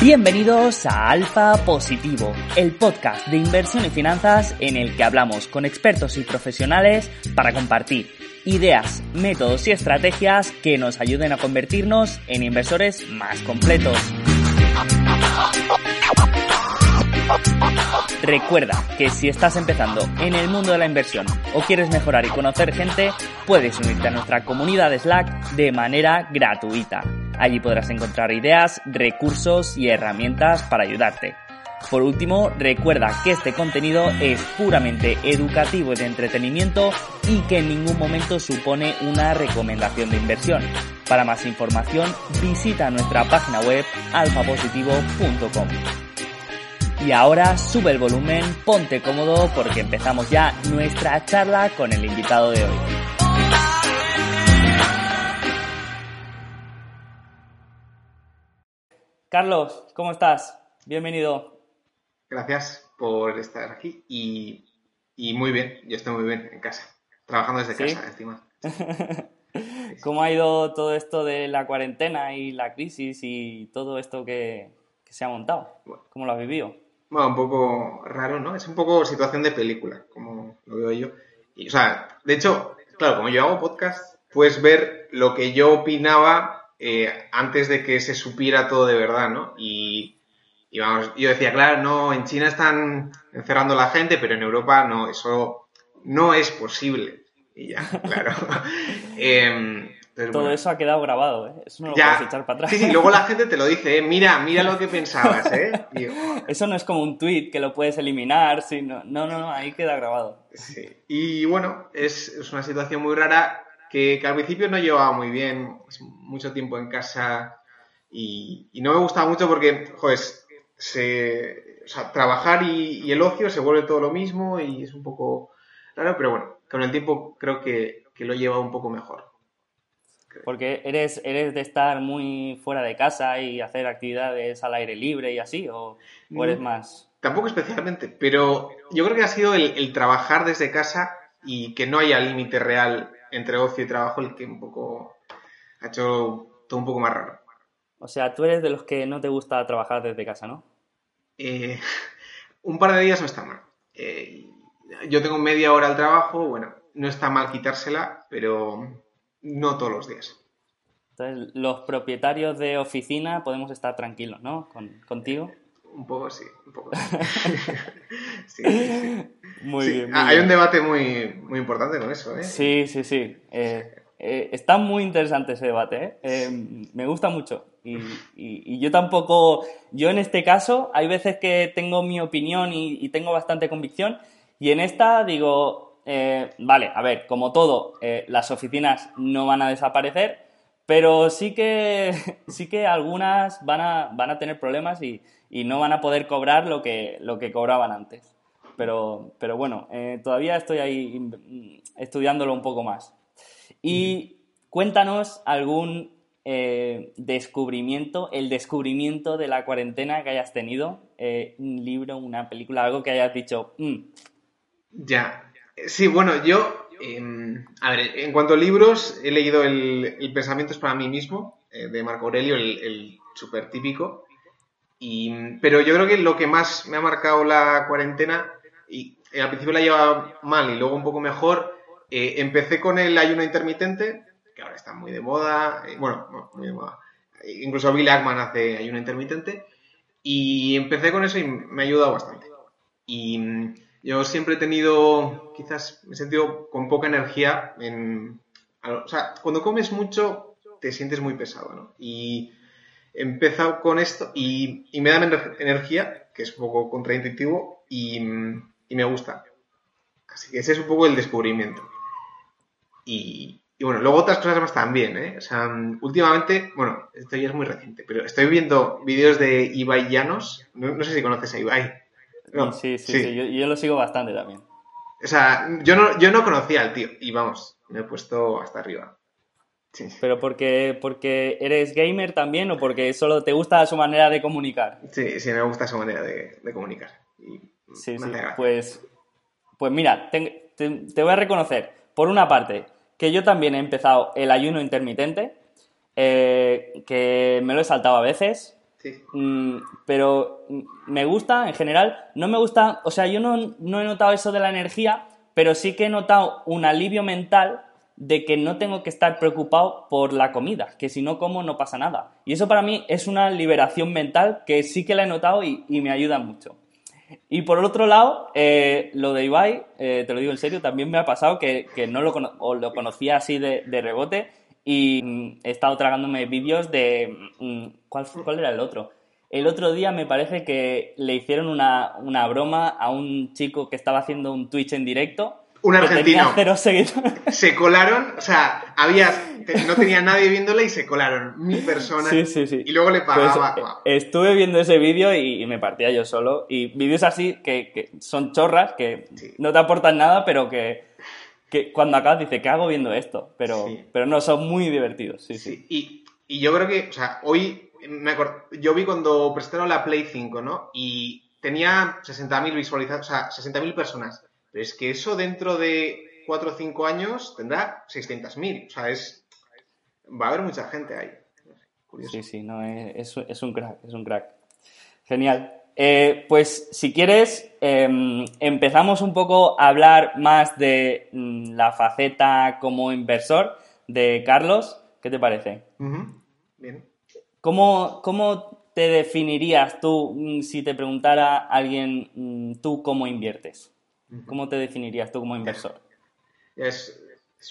Bienvenidos a Alfa Positivo, el podcast de inversión y finanzas en el que hablamos con expertos y profesionales para compartir ideas, métodos y estrategias que nos ayuden a convertirnos en inversores más completos. Recuerda que si estás empezando en el mundo de la inversión o quieres mejorar y conocer gente, puedes unirte a nuestra comunidad de Slack de manera gratuita. Allí podrás encontrar ideas, recursos y herramientas para ayudarte. Por último, recuerda que este contenido es puramente educativo y de entretenimiento y que en ningún momento supone una recomendación de inversión. Para más información, visita nuestra página web alfapositivo.com. Y ahora sube el volumen, ponte cómodo porque empezamos ya nuestra charla con el invitado de hoy. Carlos, ¿cómo estás? Bienvenido. Gracias por estar aquí y, muy bien, yo estoy muy bien en casa, trabajando desde casa encima. ¿Cómo ha ido todo esto de la cuarentena y la crisis y todo esto que, se ha montado? ¿Cómo lo has vivido? Bueno, un poco raro, ¿no? Es un poco situación de película, como lo veo yo. Y, o sea, de hecho, claro, como yo hago podcast, puedes ver lo que yo opinaba eh, antes de que se supiera todo de verdad, ¿no? Y, vamos, yo decía, claro, no, en China están encerrando a la gente, pero en Europa no, eso no es posible. Y ya, claro. Todo eso ha quedado grabado, ¿eh? Eso no lo puedes echar para atrás. Sí, sí, luego la gente te lo dice, ¿eh? Mira, mira lo que pensabas, ¿eh? eso no es como un tweet que lo puedes eliminar, no, no, no, ahí queda grabado. Sí. Y bueno, es, es una situación muy rara que, al principio no llevaba muy bien, mucho tiempo en casa y, no me gustaba mucho porque, joder, se, o sea, trabajar y, el ocio se vuelve todo lo mismo y es un poco raro, pero bueno, con el tiempo creo que, lo he llevado un poco mejor. Porque eres, eres de estar muy fuera de casa y hacer actividades al aire libre y así, o, eres más... Tampoco especialmente, pero yo creo que ha sido el, el trabajar desde casa y que no haya límite real entre ocio y trabajo el que un poco ha hecho todo un poco más raro. O sea, tú eres de los que no te gusta trabajar desde casa, ¿no? Eh, un par de días no está mal. Eh, yo tengo media hora al trabajo, bueno, no está mal quitársela, pero no todos los días. Entonces, los propietarios de oficina podemos estar tranquilos, ¿no? contigo. Un poco sí, un poco sí. Muy bien. hay un debate muy, muy importante con eso, ¿eh? Sí, sí, sí. Eh, eh, está muy interesante ese debate, ¿eh? eh me gusta mucho. Y, y, yo tampoco, yo en este caso, hay veces que tengo mi opinión y, tengo bastante convicción, y en esta digo, vale, a ver, como todo, las oficinas no van a desaparecer, pero sí que, sí que algunas van a, van a tener problemas y, y no van a poder cobrar lo que, lo que cobraban antes. Pero, pero bueno, eh, todavía estoy ahí estudiándolo un poco más. Y cuéntanos algún eh, descubrimiento, el descubrimiento de la cuarentena que hayas tenido, eh, un libro, una película, algo que hayas dicho. Mm". Ya, sí, bueno, yo, em, a ver, en cuanto a libros, he leído El, el Pensamiento es para mí mismo, de Marco Aurelio, el, el súper típico, pero yo creo que lo que más me ha marcado la cuarentena, y al principio la llevaba mal y luego un poco mejor, eh, empecé con el ayuno intermitente, que ahora está muy de moda, eh, bueno, muy de moda. Incluso Bill Ackman hace ayuno intermitente, y empecé con eso y me ha ayudado bastante. Y yo siempre he tenido, quizás me he sentido con poca energía en... O sea, cuando comes mucho te sientes muy pesado, ¿no? Y he empezado con esto y, me da energía, que es un poco contraintuitivo, y, me gusta. Así que ese es un poco el descubrimiento. Y, bueno, luego otras cosas más también, ¿eh? O sea, últimamente, bueno, esto ya es muy reciente, pero estoy viendo vídeos de Ibai Llanos. No, sé si conoces a Ibai. Sí, sí, sí, Yo, lo sigo bastante también. O sea, yo no, yo no conocía al tío y vamos, me he puesto hasta arriba. ¿Pero porque, porque eres gamer también o porque solo te gusta su manera de comunicar? Sí, sí, me gusta su manera de, comunicar. sí, sí. Pues, pues mira, te, voy a reconocer, por una parte, que yo también he empezado el ayuno intermitente, eh, que me lo he saltado a veces, Mm, pero me gusta en general. No me gusta, o sea, yo no, no he notado eso de la energía, pero sí que he notado un alivio mental de que no tengo que estar preocupado por la comida, que si no como no pasa nada. Y eso para mí es una liberación mental que sí que la he notado y, me ayuda mucho. Y por otro lado, eh, lo de Ibai, eh, te lo digo en serio, también me ha pasado que, no lo, lo conocía así de, rebote y mm, he estado tragándome vídeos de... ¿cuál, ¿Cuál era el otro? El otro día me parece que le hicieron una, una broma a un chico que estaba haciendo un Twitch en directo un argentino. Se colaron, o sea, había, no tenía nadie viéndole y se colaron mil personas. Sí, sí, sí. Y luego le pues, pagaba. Eh, estuve viendo ese vídeo y, me partía yo solo. Y vídeos así que, son chorras, que no te aportan nada, pero que, cuando acabas dices, ¿qué hago viendo esto? Pero, pero no, son muy divertidos. Sí, sí. Y, y, yo creo que, o sea, hoy me yo vi cuando presentaron la Play 5, ¿no? Y tenía 60.000 visualizados, o sea, 60.000 personas. Pero es que eso dentro de 4 o 5 años tendrá 600.000. O sea, es, va a haber mucha gente ahí. Sí, sí, no, es, es, un crack, es un crack. Genial. Eh, pues si quieres, em, empezamos un poco a hablar más de mm, la faceta como inversor de Carlos. ¿Qué te parece? Bien. ¿Cómo, ¿Cómo, te definirías tú mm, si te preguntara alguien mm, tú cómo inviertes? ¿Cómo te definirías tú como inversor? Es,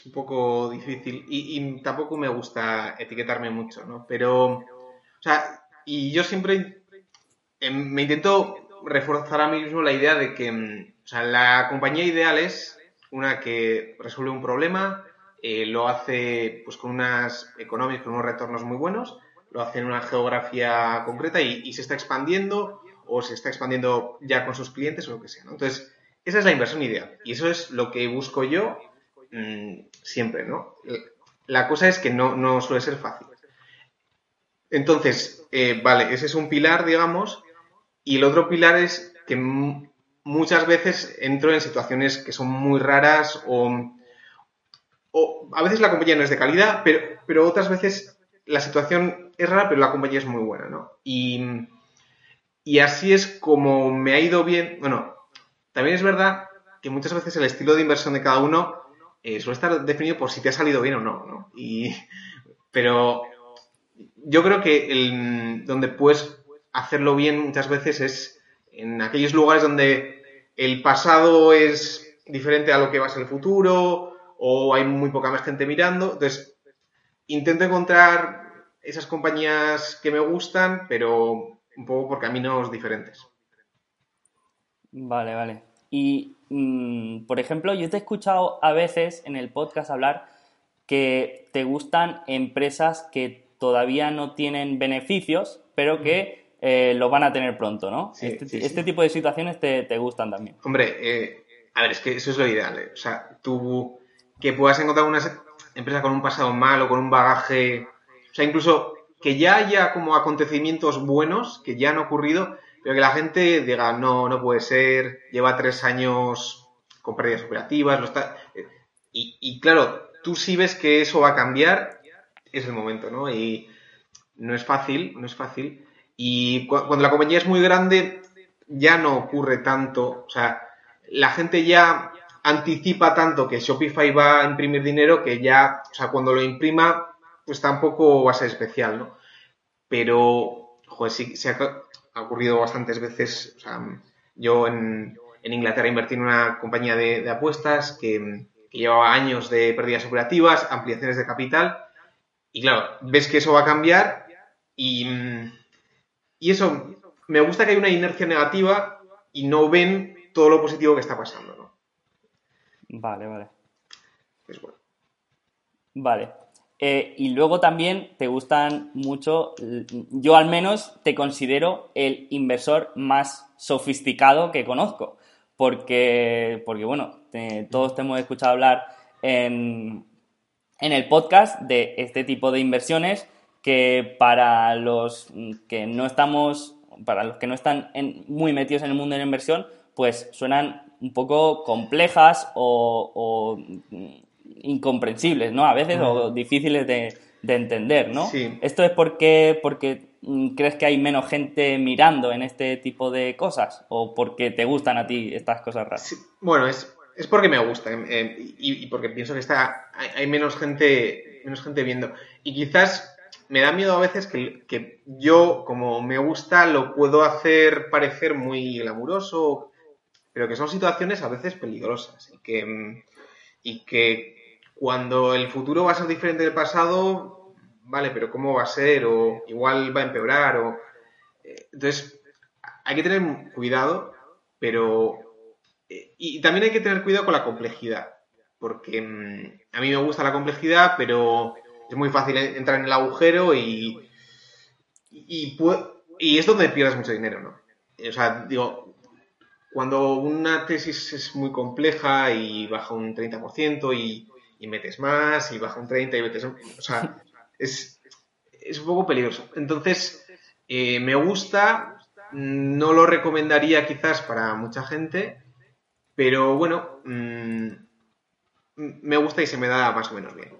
un poco difícil y, tampoco me gusta etiquetarme mucho, ¿no? Pero, o sea, y yo siempre em, me intento reforzar a mí mismo la idea de que, mm, o sea, la compañía ideal es una que resuelve un problema, eh, lo hace pues con unas económicas, con unos retornos muy buenos, lo hace en una geografía concreta y, se está expandiendo o se está expandiendo ya con sus clientes o lo que sea, ¿no? Entonces, esa es la inversión ideal. Y eso es lo que busco yo mm, siempre, ¿no? La cosa es que no, suele ser fácil. Entonces, eh, vale, ese es un pilar, digamos, y el otro pilar es que muchas veces entro en situaciones que son muy raras o, a veces la compañía no es de calidad, pero, pero otras veces la situación es rara, pero la compañía es muy buena, ¿no? Y, y así es como me ha ido bien, bueno, también es verdad que muchas veces el estilo de inversión de cada uno eh, suele estar definido por si te ha salido bien o no, ¿no? Y, pero yo creo que el, donde puedes hacerlo bien muchas veces es en aquellos lugares donde el pasado es diferente a lo que va a ser el futuro o hay muy poca más gente mirando. Entonces, intento encontrar esas compañías que me gustan, pero un poco por caminos diferentes. Vale, vale. Y, mm, por ejemplo, yo te he escuchado a veces en el podcast hablar que te gustan empresas que todavía no tienen beneficios, pero que eh, lo van a tener pronto, ¿no? este, este tipo de situaciones te, gustan también. Hombre, eh, a ver, es que eso es lo ideal. ¿eh? O sea, tú que puedas encontrar una empresa con un pasado malo, con un bagaje, o sea, incluso que ya haya como acontecimientos buenos que ya han ocurrido, pero que la gente diga, no, no puede ser, lleva tres años con pérdidas operativas, lo está... y, claro, tú sí ves que eso va a cambiar, es el momento, ¿no? Y no es fácil, no es fácil. Y cuando la compañía es muy grande, ya no ocurre tanto, o sea, la gente ya anticipa tanto que Shopify va a imprimir dinero que ya, o sea, cuando lo imprima, pues tampoco va a ser especial, ¿no? Pero, joder, sí, se ha, ocurrido bastantes veces. O sea, yo en, Inglaterra invertí en una compañía de, apuestas que, llevaba años de pérdidas operativas, ampliaciones de capital. Y claro, ves que eso va a cambiar y, y eso, me gusta que hay una inercia negativa y no ven todo lo positivo que está pasando, ¿no? Vale, vale. Es bueno. Vale. Eh, y luego también te gustan mucho, yo al menos te considero el inversor más sofisticado que conozco, porque, porque bueno, todos te hemos escuchado hablar en, en el podcast de este tipo de inversiones que para los que no estamos, para los que no están muy metidos en el mundo de la inversión, pues suenan un poco complejas o incomprensibles, ¿no? A veces, o difíciles de, entender, ¿no? Esto es porque, porque mm, crees que hay menos gente mirando en este tipo de cosas? ¿O porque te gustan a ti estas cosas raras? bueno, es, es, porque me gusta eh, y, porque pienso que está hay, menos gente menos gente viendo. Y quizás me da miedo a veces que, que, yo, como me gusta, lo puedo hacer parecer muy glamuroso, pero que son situaciones a veces peligrosas y que, mm, y que cuando el futuro va a ser diferente del pasado, vale, pero ¿cómo va a ser? O igual va a empeorar, o... Eh, entonces, hay que tener cuidado, pero... Eh, y también hay que tener cuidado con la complejidad, porque mm, a mí me gusta la complejidad, pero es muy fácil entrar en el agujero y, y, es donde pierdes mucho dinero, ¿no? O sea, digo, cuando una tesis es muy compleja y baja un 30% y, y metes más y baja un 30% y metes... O sea, es, es un poco peligroso. Entonces, eh, me gusta, no lo recomendaría quizás para mucha gente, pero bueno, mm, me gusta y se me da más o menos bien.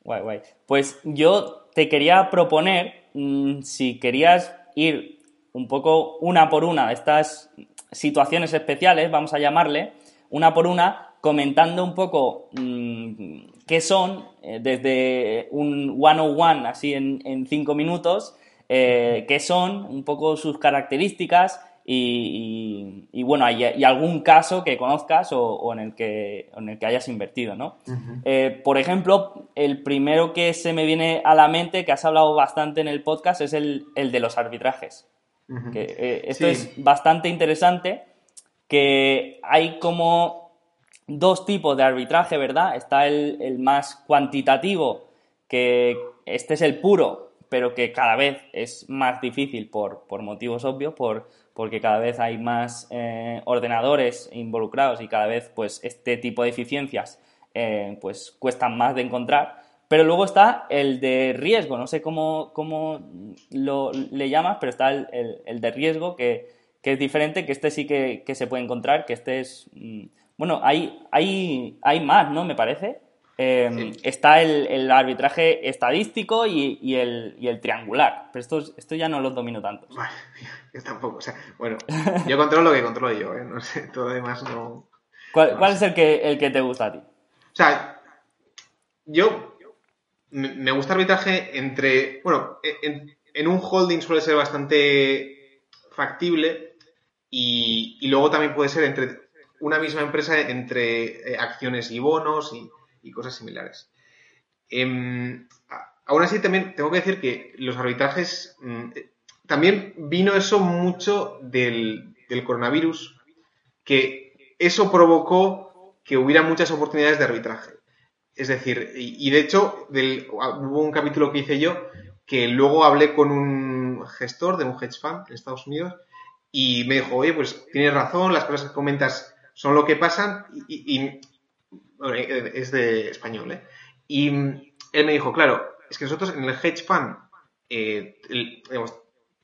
Guay, guay. Pues yo te quería proponer, mm, si querías ir un poco una por una de estas situaciones especiales, vamos a llamarle, una por una, comentando un poco mm, qué son, eh, desde un one-on-one, así en, cinco minutos, eh, qué son, un poco sus características y, bueno, y, algún caso que conozcas o, en, el que, en el que hayas invertido, ¿no? Eh, por ejemplo, el primero que se me viene a la mente, que has hablado bastante en el podcast, es el, de los arbitrajes. Eh, esto es bastante interesante, que hay como dos tipos de arbitraje, ¿verdad? Está el, el más cuantitativo, que este es el puro, pero que cada vez es más difícil por, por motivos obvios, por, porque cada vez hay más eh, ordenadores involucrados y cada vez pues este tipo de eficiencias eh, pues cuestan más de encontrar. Pero luego está el de riesgo, no sé cómo, cómo lo, le llamas, pero está el, de riesgo que, es diferente, que este sí que, se puede encontrar, que este es... Mm, bueno, hay, hay, hay más, ¿no? Me parece. Em, está el, arbitraje estadístico y, el, triangular, pero esto, esto ya no lo domino tanto. yo tampoco, o sea, bueno, yo controlo lo que controlo yo, ¿eh? no sé, todo lo demás no... ¿Cuál, es el que, el que te gusta a ti? O sea, yo me gusta arbitraje entre, bueno, en, un holding suele ser bastante factible y, luego también puede ser entre una misma empresa entre eh, acciones y bonos y cosas similares. Em, aún así, también tengo que decir que los arbitrajes, mm, también vino eso mucho del, coronavirus, que eso provocó que hubiera muchas oportunidades de arbitraje. Es decir, y, de hecho, hubo un capítulo que hice yo que luego hablé con un gestor de un hedge fund en Estados Unidos y me dijo, oye, pues tienes razón, las cosas que comentas son lo que pasan y, eh, es de español, ¿eh? Y él me dijo, claro, es que nosotros en el hedge fund, eh,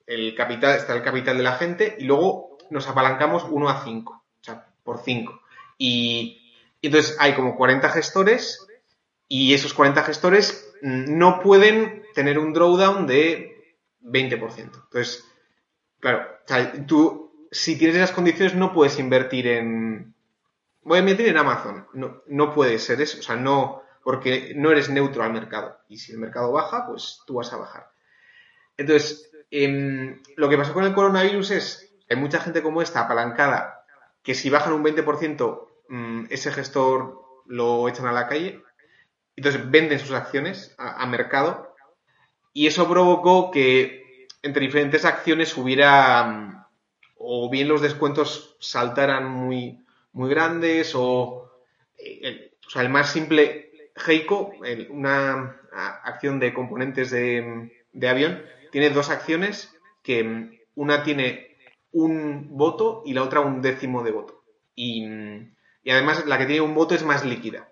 el, capital, está el capital de la gente y luego nos apalancamos 1 a 5, o sea, por 5. Y, entonces hay como 40 gestores y esos 40 gestores no pueden tener un drawdown de 20%. Entonces, claro, tú si tienes esas condiciones no puedes invertir en, voy a invertir en Amazon. No, no puede ser eso, o sea, no, porque no eres neutro al mercado. Y si el mercado baja, pues tú vas a bajar. Entonces, em, lo que pasó con el coronavirus es, hay mucha gente como esta apalancada, que si bajan un 20%, mm, ese gestor lo echan a la calle. Entonces venden sus acciones a, mercado. Y eso provocó que entre diferentes acciones hubiera, mm, o bien los descuentos saltaran muy, muy grandes o, eh, el, o sea, el más simple, Heiko, una acción de componentes de, avión, tiene dos acciones que mm, una tiene un voto y la otra un décimo de voto. Y, además la que tiene un voto es más líquida.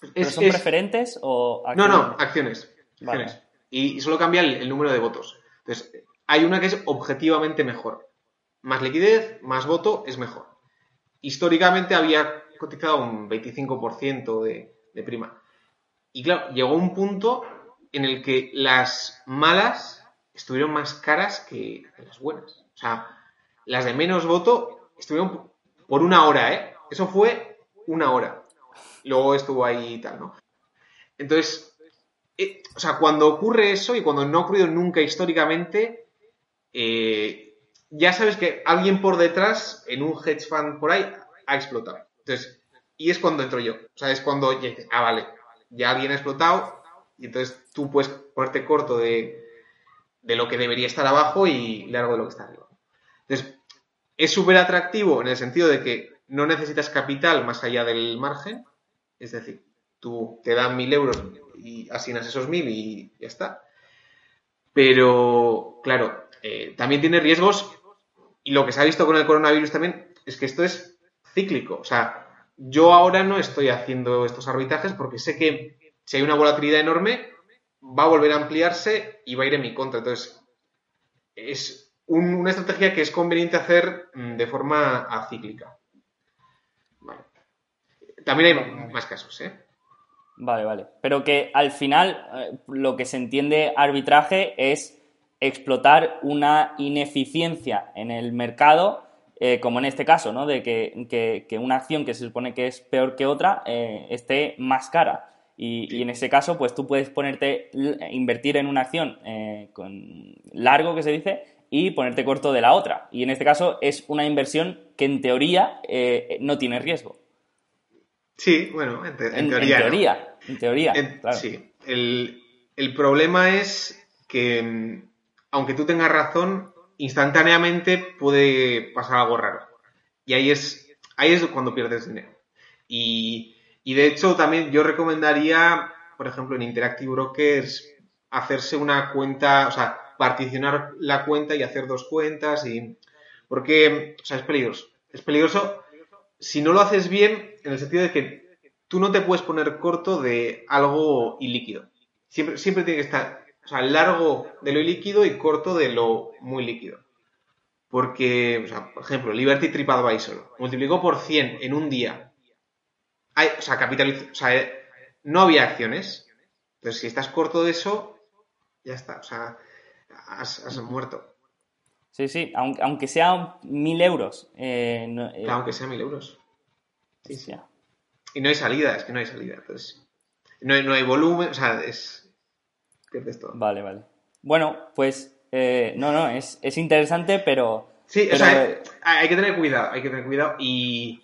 Son preferentes o acciones? No, no, acciones. Y, solo cambia el, número de votos. Entonces, hay una que es objetivamente mejor. Más liquidez, más voto es mejor históricamente había cotizado un 25% de, de prima. Y claro, llegó un punto en el que las malas estuvieron más caras que las buenas. O sea, las de menos voto estuvieron por una hora, ¿eh? Eso fue una hora. Luego estuvo ahí y tal, ¿no? Entonces, eh, o sea, cuando ocurre eso y cuando no ha ocurrido nunca históricamente, eh, ya sabes que alguien por detrás, en un hedge fund por ahí, ha explotado. Entonces, y es cuando entro yo. O sea, es cuando ya ah, vale, ya alguien ha explotado y entonces tú puedes ponerte corto de, de lo que debería estar abajo y largo de lo que está arriba. Entonces, es súper atractivo en el sentido de que no necesitas capital más allá del margen. Es decir, tú te dan mil euros y asignas esos mil y ya está. Pero, claro, eh, también tiene riesgos y lo que se ha visto con el coronavirus también es que esto es cíclico. O sea, yo ahora no estoy haciendo estos arbitrajes porque sé que si hay una volatilidad enorme, va a volver a ampliarse y va a ir en mi contra. Entonces, es una estrategia que es conveniente hacer mm, de forma acíclica. También hay más casos, ¿eh? Vale, vale. Pero que al final eh, lo que se entiende arbitraje es explotar una ineficiencia en el mercado, eh, como en este caso, ¿no? De que, una acción que se supone que es peor que otra eh, esté más cara. Y, en ese caso, pues tú puedes ponerte, invertir en una acción con largo, que se dice, y ponerte corto de la otra. Y en este caso es una inversión que en teoría no tiene riesgo. Sí, bueno, en, teoría. En teoría, en teoría Sí. El, problema es que, aunque tú tengas razón, instantáneamente puede pasar algo raro. Y ahí es, ahí es cuando pierdes dinero. Y, y de hecho, también yo recomendaría, por ejemplo, en Interactive Brokers, hacerse una cuenta, o sea, particionar la cuenta y hacer dos cuentas. y Porque, o sea, es peligroso. Es peligroso si no lo haces bien, en el sentido de que tú no te puedes poner corto de algo ilíquido. Siempre, siempre tiene que estar, o sea, largo de lo ilíquido y corto de lo muy líquido. Porque, o sea, por ejemplo, Liberty TripAdvisor multiplicó por 100 en un día. Hay, o sea, capitalizó, o sea, no había acciones. Entonces, si estás corto de eso, ya está. O sea, has, muerto. Sí, sí, aunque, aunque sea mil euros. Eh, eh, aunque sea mil euros. Sí, sí. Y no hay salida, es que no hay salida. Entonces, no hay, no hay volumen, o sea, es. Pierdes todo. Vale, vale. Bueno, pues. Eh, no, no, es, es, interesante, pero. Sí, o sea, hay, que tener cuidado, hay que tener cuidado y.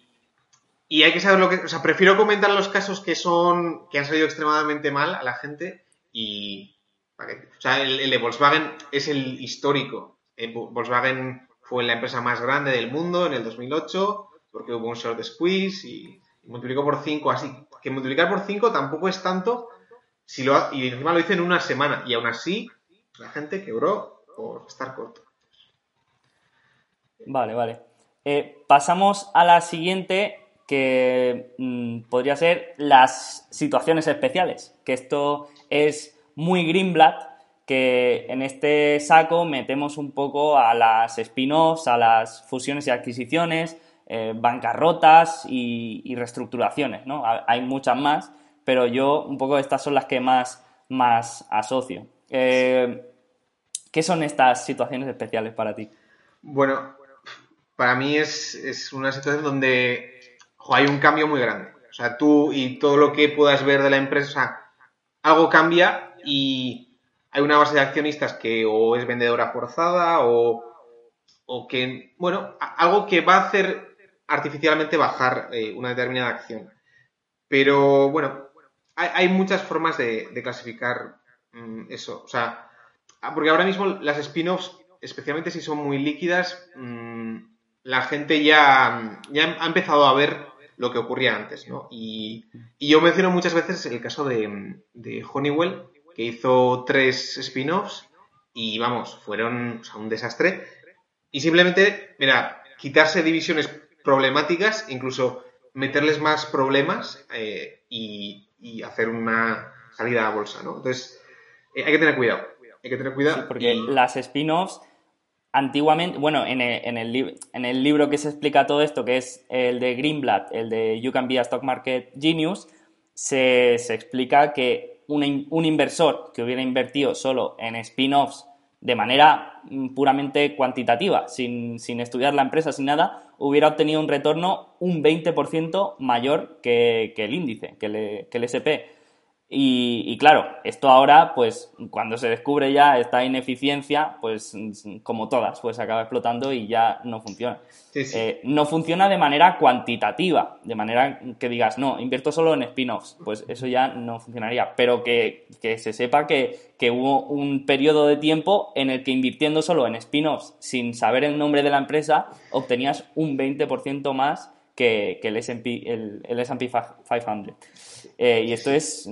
Y hay que saber lo que. O sea, prefiero comentar los casos que son. que han salido extremadamente mal a la gente y. O sea, el de Volkswagen es el histórico Volkswagen fue la empresa más grande del mundo en el 2008 porque hubo un short squeeze y, multiplicó por 5 así. Que multiplicar por 5 tampoco es tanto si lo, y encima lo hice en una semana y aún así la gente quebró por estar corto. Vale, vale. Eh, pasamos a la siguiente que mm, podría ser las situaciones especiales, que esto es muy Greenblatt que en este saco metemos un poco a las spin-offs, a las fusiones y adquisiciones, eh, bancarrotas y, reestructuraciones, ¿no? Hay muchas más, pero yo un poco estas son las que más, más asocio. Eh, ¿Qué son estas situaciones especiales para ti? Bueno, para mí es, una situación donde hay un cambio muy grande. O sea, tú y todo lo que puedas ver de la empresa, algo cambia y hay una base de accionistas que o es vendedora forzada o, o que, bueno, algo que va a hacer artificialmente bajar eh, una determinada acción. Pero bueno, hay, muchas formas de, clasificar mm, eso. O sea, ah, porque ahora mismo las spin-offs, especialmente si son muy líquidas, mm, la gente ya, ya ha empezado a ver lo que ocurría antes, ¿no? Y, yo menciono muchas veces el caso de Honeywell, que hizo tres spin-offs y vamos, fueron un desastre. Y simplemente, mira, quitarse divisiones problemáticas, incluso meterles más problemas eh, y, hacer una salida a bolsa, ¿no? Entonces, eh, hay que tener cuidado. Hay que tener cuidado. porque las spin-offs, antiguamente, bueno, en el, en, el, en el libro que se explica todo esto, que es el de Greenblatt, el de You Can Be a Stock Market Genius, se, se explica que un, inversor que hubiera invertido solo en spin-offs de manera mm, puramente cuantitativa, sin, estudiar la empresa, sin nada, hubiera obtenido un retorno un 20% mayor que, el índice, que el, SP. Y, claro, esto ahora, pues cuando se descubre ya esta ineficiencia, pues como todas, pues acaba explotando y ya no funciona. Eh, no funciona de manera cuantitativa, de manera que digas, no, invierto solo en spin-offs, pues eso ya no funcionaría, pero que, se sepa que, hubo un periodo de tiempo en el que invirtiendo solo en spin-offs sin saber el nombre de la empresa, obtenías un 20% más que, el S&P el, el 500. Eh, y esto es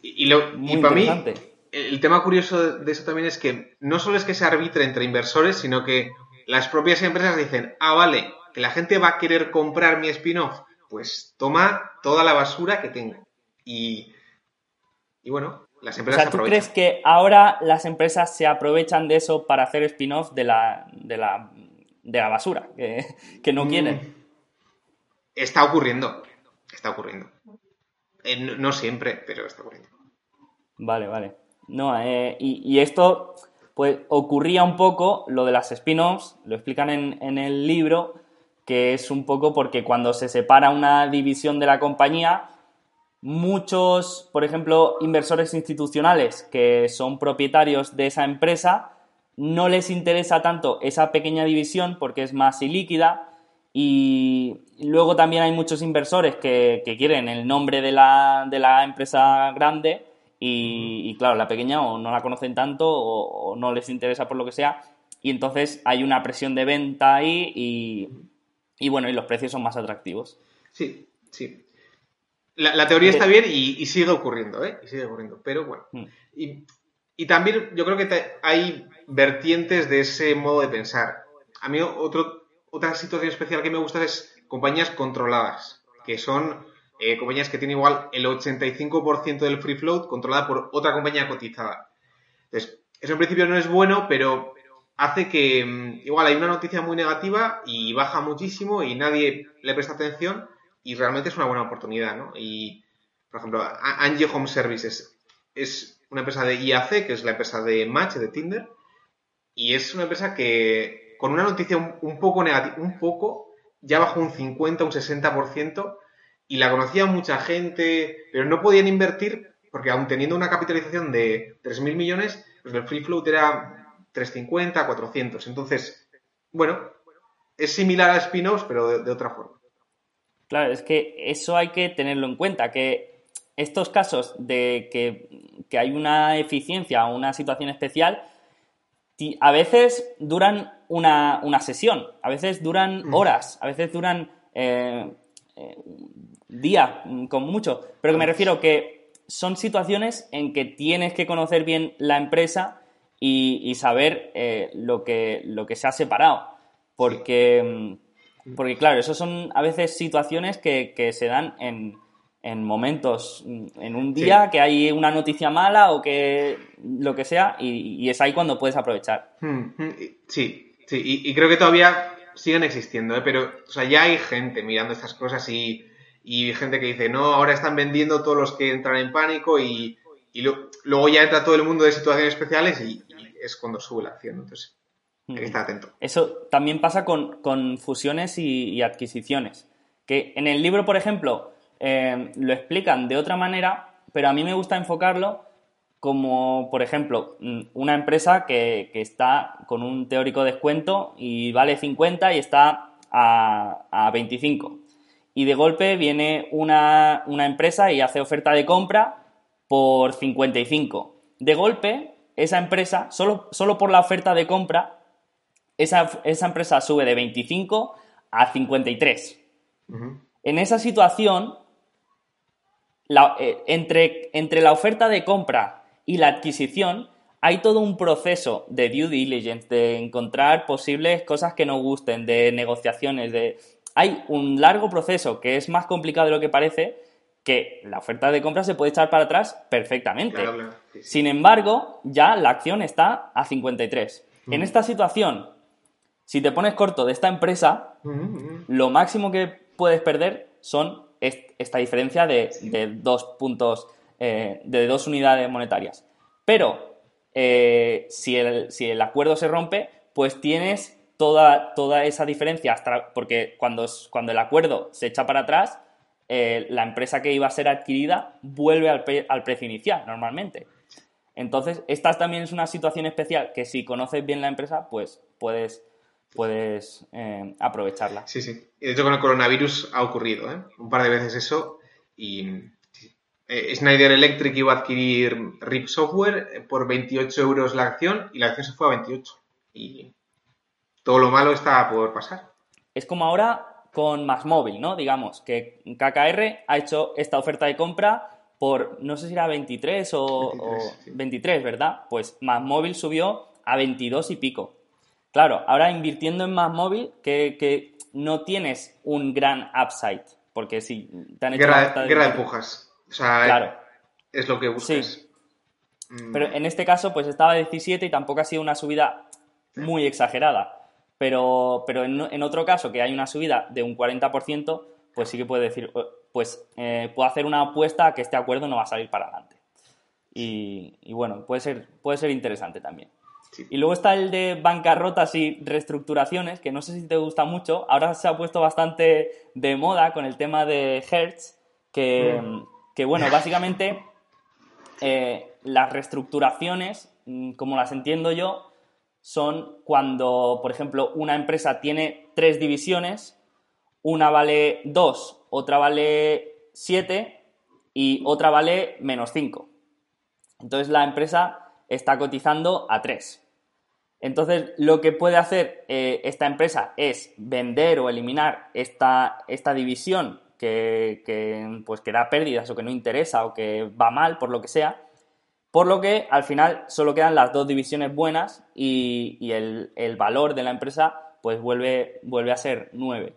y, lo, muy para mí, el tema curioso de eso también es que no solo es que se arbitre entre inversores, sino que las propias empresas dicen, ah, vale, que la gente va a querer comprar mi spin-off, pues toma toda la basura que tengo. Y, y bueno, las empresas... O sea, ¿tú crees que ahora las empresas se aprovechan de eso para hacer spin-off de la, de, la, de la basura que, no mm. quieren? Está ocurriendo, está ocurriendo. Eh, no, siempre, pero está ocurriendo. Vale, vale. No, eh, y esto pues ocurría un poco lo de las spin-offs, lo explican en, el libro, que es un poco porque cuando se separa una división de la compañía, muchos, por ejemplo, inversores institucionales que son propietarios de esa empresa, no les interesa tanto esa pequeña división porque es más ilíquida y luego también hay muchos inversores que, que quieren el nombre de la, de la empresa grande y, claro, la pequeña o no la conocen tanto o, no les interesa por lo que sea. Y entonces hay una presión de venta ahí y, bueno, y los precios son más atractivos. Sí, sí. La, teoría está bien y, sigue ocurriendo, ¿eh? Y sigue ocurriendo. Pero bueno. Mm. Y, también yo creo que hay vertientes de ese modo de pensar. A mí otro, otra situación especial que me gusta es compañías controladas, que son eh, compañías que tienen igual el 85% del free float controlada por otra compañía cotizada. Entonces, eso en principio no es bueno, pero hace que mm, igual hay una noticia muy negativa y baja muchísimo y nadie le presta atención y realmente es una buena oportunidad, ¿no? Y, por ejemplo, Angie Home Services es una empresa de IAC, que es la empresa de Match, de Tinder, y es una empresa que con una noticia un, poco negativa, un poco, ya bajó un 50, un 60%, y la conocía mucha gente, pero no podían invertir porque aún teniendo una capitalización de 3.000 millones, pues el free float era 350, 400. Entonces, bueno, es similar a spin-offs, pero de, otra forma. Claro, es que eso hay que tenerlo en cuenta, que estos casos de que, hay una eficiencia o una situación especial, a veces duran una, sesión, a veces duran mm. horas, a veces duran eh, eh, día, mm, con mucho. Pero que me refiero que son situaciones en que tienes que conocer bien la empresa y, saber eh, lo, que, lo que se ha separado. Porque, mm, porque claro, eso son a veces situaciones que, se dan en, en momentos, mm, en un día que hay una noticia mala o que lo que sea, y, es ahí cuando puedes aprovechar. Sí, sí, y, creo que todavía siguen existiendo, ¿eh? pero o sea, ya hay gente mirando estas cosas y y gente que dice, no, ahora están vendiendo todos los que entran en pánico y, luego ya entra todo el mundo de situaciones especiales y, es cuando sube la acción. Entonces, hay que estar atento. Eso también pasa con, fusiones y, adquisiciones. Que en el libro, por ejemplo, eh, lo explican de otra manera, pero a mí me gusta enfocarlo como, por ejemplo, mm, una empresa que, que está con un teórico descuento y vale 50 y está a, a 25 y de golpe viene una, empresa y hace oferta de compra por 55. De golpe, esa empresa, solo, solo por la oferta de compra, esa, empresa sube de 25 a 53. En esa situación, eh, entre, entre la oferta de compra y la adquisición, hay todo un proceso de due diligence, de encontrar posibles cosas que nos gusten, de negociaciones, de hay un largo proceso que es más complicado de lo que parece, que la oferta de compra se puede echar para atrás perfectamente. Sin embargo, ya la acción está a 53. En esta situación, si te pones corto de esta empresa, lo máximo que puedes perder son esta diferencia de, dos puntos, eh, de dos unidades monetarias. Pero eh, si, el, si el acuerdo se rompe, pues tienes toda, toda esa diferencia, hasta, porque cuando, cuando el acuerdo se echa para atrás, eh, la empresa que iba a ser adquirida vuelve al, al, precio inicial, normalmente. Entonces, esta también es una situación especial que si conoces bien la empresa, pues puedes, puedes eh, aprovecharla. Sí, sí. Y de hecho con el coronavirus ha ocurrido, ¿eh? Un par de veces eso y eh, Schneider Electric iba a adquirir RIP Software eh, por 28 euros la acción y la acción se fue a 28. Y todo lo malo está por pasar. Es como ahora con Más Móvil, ¿no? Digamos que KKR ha hecho esta oferta de compra por, no sé si era 23 o 23, ¿verdad? Pues Más Móvil subió a 22 y pico. Claro, ahora invirtiendo en Más Móvil, que, no tienes un gran upside, porque si te han hecho... Guerra, de, pujas. O sea, claro. es lo que buscas. Mm. Pero en este caso, pues estaba 17 y tampoco ha sido una subida muy exagerada. Pero, pero en, otro caso, que hay una subida de un 40%, pues sí que puede decir, pues eh, puedo hacer una apuesta a que este acuerdo no va a salir para adelante. Y, bueno, puede ser, puede ser interesante también. Y luego está el de bancarrotas y reestructuraciones, que no sé si te gusta mucho. Ahora se ha puesto bastante de moda con el tema de Hertz, que, mm. Que bueno, básicamente eh, las reestructuraciones, mm, como las entiendo yo, son cuando, por ejemplo, una empresa tiene tres divisiones, una vale 2, otra vale 7 y otra vale menos 5. Entonces la empresa está cotizando a 3. Entonces lo que puede hacer eh, esta empresa es vender o eliminar esta, esta división que, pues, que da pérdidas o que no interesa o que va mal por lo que sea. Por lo que al final solo quedan las dos divisiones buenas y, el, valor de la empresa pues vuelve, vuelve a ser 9.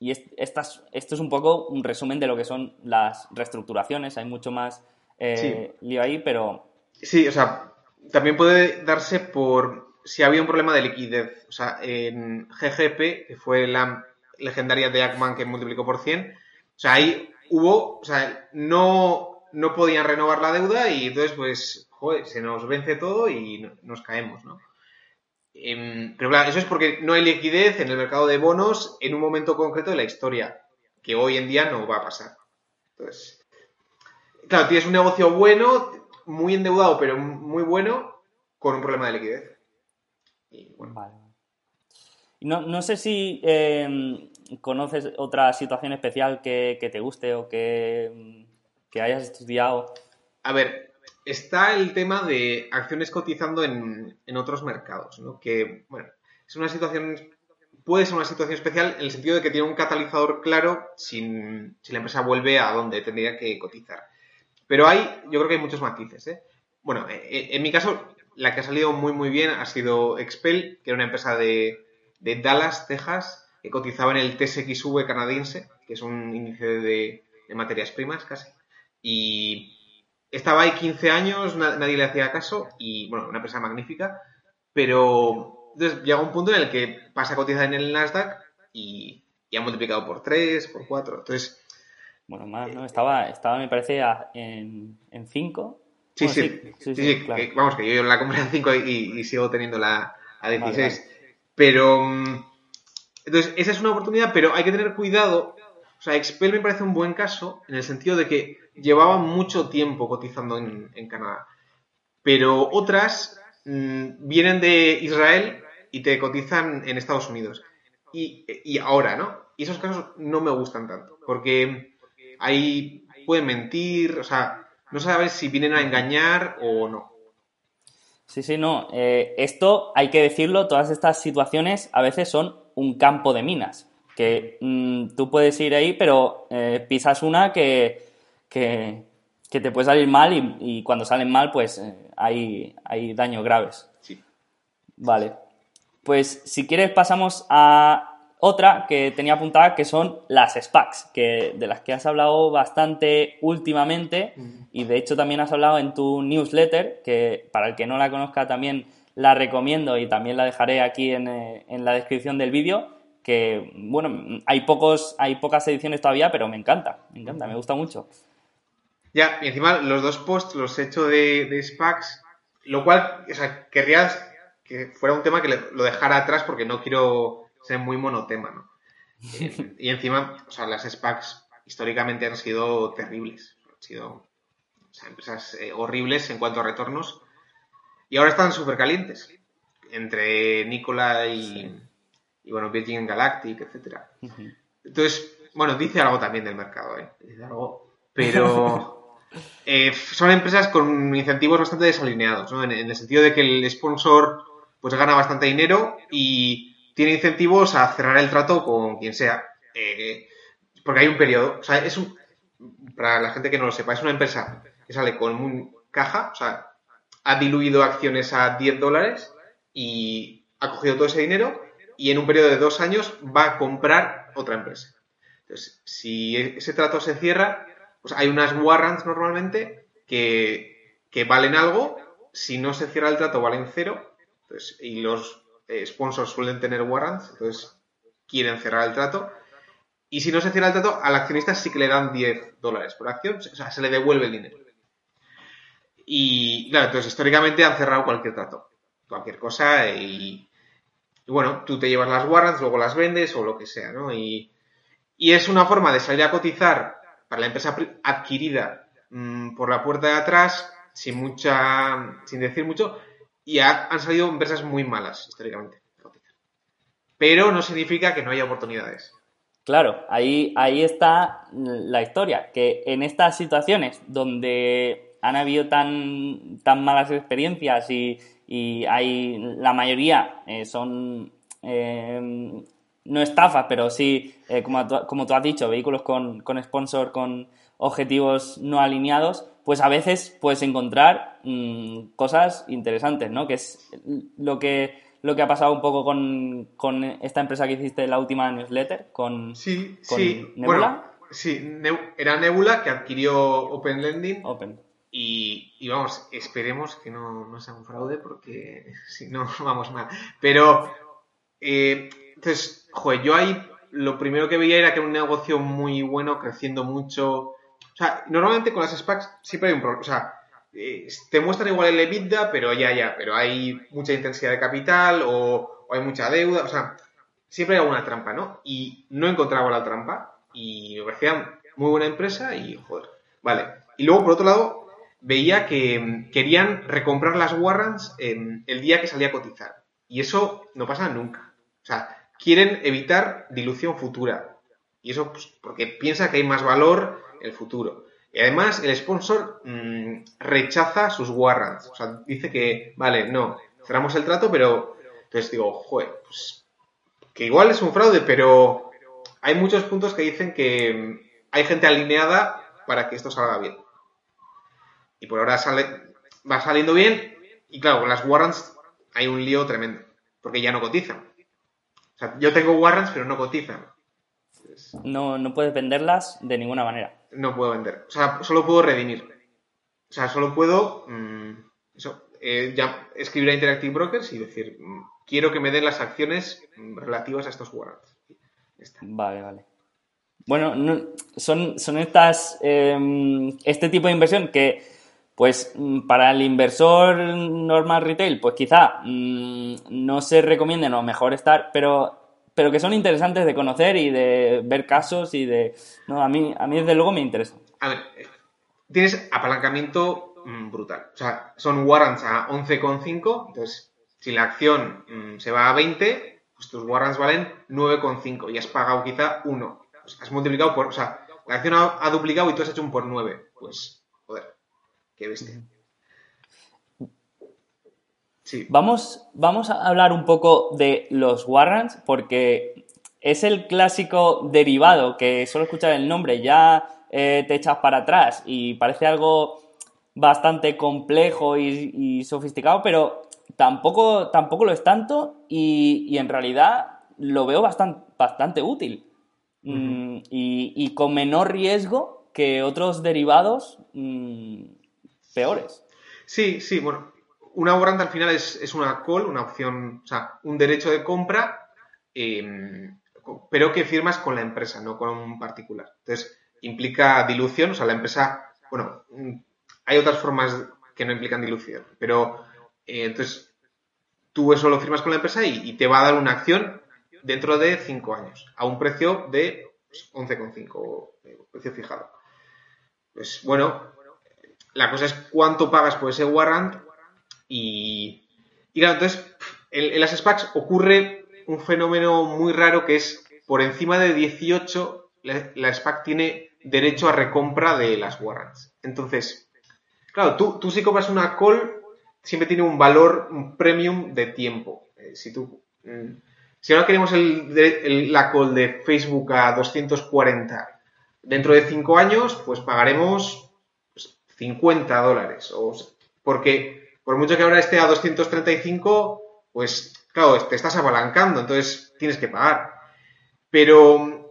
Y esto es un poco un resumen de lo que son las reestructuraciones. Hay mucho más eh, lío ahí, pero... Sí, o sea, también puede darse por si había un problema de liquidez. O sea, en GGP, que fue la legendaria de Ackman que multiplicó por 100, o sea, ahí hubo, o sea, no, no podían renovar la deuda y entonces, pues, joder, se nos vence todo y nos caemos, ¿no? Em, pero claro, eso es porque no hay liquidez en el mercado de bonos en un momento concreto de la historia, que hoy en día no va a pasar. Entonces, claro, tienes un negocio bueno, muy endeudado, pero muy bueno, con un problema de liquidez. Y, bueno. Vale. No, no sé si em, ¿Conoces otra situación especial que, te guste o que, hayas estudiado? A ver, está el tema de acciones cotizando en, otros mercados, ¿no? Que, bueno, es una situación, puede ser una situación especial en el sentido de que tiene un catalizador claro sin, si la empresa vuelve a donde tendría que cotizar. Pero hay, yo creo que hay muchos matices, ¿eh? Bueno, eh, eh, en mi caso, la que ha salido muy, muy bien ha sido Expel, que era una empresa de, Dallas, Texas, que cotizaba en el TSXV canadiense, que es un índice de, materias primas casi. Y estaba ahí 15 años, nadie le hacía caso, y bueno, una empresa magnífica, pero entonces llega un punto en el que pasa a cotizar en el Nasdaq y, ha multiplicado por 3, por 4. Entonces. Bueno, más, ¿no? Estaba, estaba me parece, en 5. Sí, sí, sí, sí, vamos, que yo la compré en 5 y, sigo teniendo la a 16. Pero. Mm, entonces, esa es una oportunidad, pero hay que tener cuidado. O sea, Expel me parece un buen caso en el sentido de que llevaba mucho tiempo cotizando en, Canadá. Pero otras mm, vienen de Israel y te cotizan en Estados Unidos. Y, ahora, ¿no? Y esos casos no me gustan tanto. Porque ahí pueden mentir, o sea, no sabes si vienen a engañar o no. Sí, sí, no. Eh, esto hay que decirlo, todas estas situaciones a veces son un campo de minas, que mm, tú puedes ir ahí, pero eh, pisas una que, que, te puede salir mal y, cuando salen mal, pues eh, hay, hay daños graves. Sí. Vale. Pues si quieres pasamos a otra que tenía apuntada que son las SPACs, que, de las que has hablado bastante últimamente y de hecho también has hablado en tu newsletter, que para el que no la conozca también la recomiendo y también la dejaré aquí en, eh, la descripción del vídeo, que bueno, hay, pocos, hay pocas ediciones todavía, pero me encanta, me encanta, me gusta mucho. Ya, y encima los dos posts los he hecho de, de SPACs lo cual, o sea, querrías que fuera un tema que lo dejara atrás porque no quiero ser muy monotema, ¿no? y encima, o sea, las SPACs históricamente han sido terribles. Han sido empresas eh, horribles en cuanto a retornos. Y ahora están súper calientes. Entre Nikola y, bueno, Virgin Galactic, etcétera. Entonces, bueno, dice algo también del mercado, ¿eh? Dice algo. Pero eh, son empresas con incentivos bastante desalineados, ¿no? En, en, el sentido de que el sponsor pues gana bastante dinero y tiene incentivos a cerrar el trato con quien sea. Eh, porque hay un periodo. O sea, es un, para la gente que no lo sepa, es una empresa que sale con un caja, o sea, ha diluido acciones a 10 dólares y ha cogido todo ese dinero y en un periodo de dos años va a comprar otra empresa. Entonces, si ese trato se cierra, pues hay unas warrants normalmente que, que valen algo, si no se cierra el trato valen cero, entonces, y los sponsors suelen tener warrants, entonces quieren cerrar el trato. Y si no se cierra el trato, al accionista sí que le dan 10 dólares por acción, o sea, se le devuelve el dinero. Y claro, entonces históricamente han cerrado cualquier trato, cualquier cosa y, bueno, tú te llevas las warrants, luego las vendes o lo que sea, ¿no? Y, es una forma de salir a cotizar para la empresa adquirida mm, por la puerta de atrás sin mucha, sin decir mucho, y han salido empresas muy malas históricamente. Pero no significa que no haya oportunidades. Claro, ahí, ahí está la historia, que en estas situaciones donde han habido tan, tan malas experiencias y, hay la mayoría eh, son eh, no estafas, pero sí, eh, como, como, tú has dicho, vehículos con, con sponsor, con objetivos no alineados, pues a veces puedes encontrar mm, cosas interesantes, ¿no? Que es lo que, lo que ha pasado un poco con, esta empresa que hiciste la última newsletter, con, sí, sí. Nebula. sí, era Nebula que adquirió Open Lending. Open. Y, vamos, esperemos que no, sea un fraude porque si no, vamos mal. Pero, eh, entonces, joder, yo ahí lo primero que veía era que era un negocio muy bueno, creciendo mucho, o sea, normalmente con las SPACs siempre hay un problema. O sea, eh, te muestran igual el EBITDA, pero ya, ya, pero hay mucha intensidad de capital o, hay mucha deuda. O sea, siempre hay alguna trampa, ¿no? Y no encontraba la trampa y me parecía muy buena empresa y, joder, vale. Y luego, por otro lado, veía que mm, querían recomprar las warrants en el día que salía a cotizar. Y eso no pasa nunca. O sea, quieren evitar dilución futura. Y eso pues, porque piensa que hay más valor el futuro. Y además el sponsor mm, rechaza sus warrants. O sea, dice que, vale, no, cerramos el trato, pero... Entonces digo, joder, pues... Que igual es un fraude, pero hay muchos puntos que dicen que mm, hay gente alineada para que esto salga bien. Y por ahora sale, va saliendo bien. Y claro, con las warrants hay un lío tremendo. Porque ya no cotizan. O sea, yo tengo warrants, pero no cotizan. No, no puedes venderlas de ninguna manera no puedo vender. O sea, solo puedo redimir. O sea, solo puedo mm, eso, eh, ya escribir a Interactive Brokers y decir, mm, quiero que me den las acciones mm, relativas a estos warrants. Vale, vale. Bueno, son, son estas, em, este tipo de inversión que, pues, para el inversor normal retail, pues quizá no se recomienden o mejor estar, pero pero que son interesantes de conocer y de ver casos y de... No, a mí, a mí desde luego me interesa. A ver, tienes apalancamiento mm, brutal. O sea, son warrants a 11,5, entonces si la acción mm, se va a 20, pues tus warrants valen 9,5 y has pagado quizá 1. has multiplicado por... O sea, la acción ha, duplicado y tú has hecho un por 9. Pues, joder, qué bestia. Vamos, vamos a hablar un poco de los warrants porque es el clásico derivado que solo escuchar el nombre ya eh, te echas para atrás y parece algo bastante complejo y, sofisticado, pero tampoco, tampoco lo es tanto y, en realidad lo veo bastante, bastante útil. Mm, y, con menor riesgo que otros derivados mm, peores. Sí, sí, bueno, una warrant al final es, una call, una opción, o sea, un derecho de compra, em, pero que firmas con la empresa, no con un particular. Entonces, implica dilución, o sea, la empresa, bueno, mm, hay otras formas que no implican dilución, pero Eh, entonces, tú eso lo firmas con la empresa y, te va a dar una acción dentro de 5 años, a un precio de 11,5, pues, precio fijado. Pues bueno, la cosa es cuánto pagas por ese warrant y, y claro, entonces en, las SPACs ocurre un fenómeno muy raro que es por encima de 18 la, SPAC tiene derecho a recompra de las warrants. Entonces, claro, tú, tú si compras una call siempre tiene un valor, un premium de tiempo. Eh, si tú... Mm, si ahora queremos el, la call de Facebook a 240 dentro de 5 años, pues pagaremos 50 pues, dólares. O, porque por mucho que ahora esté a 235, pues claro, te estás apalancando, entonces tienes que pagar. Pero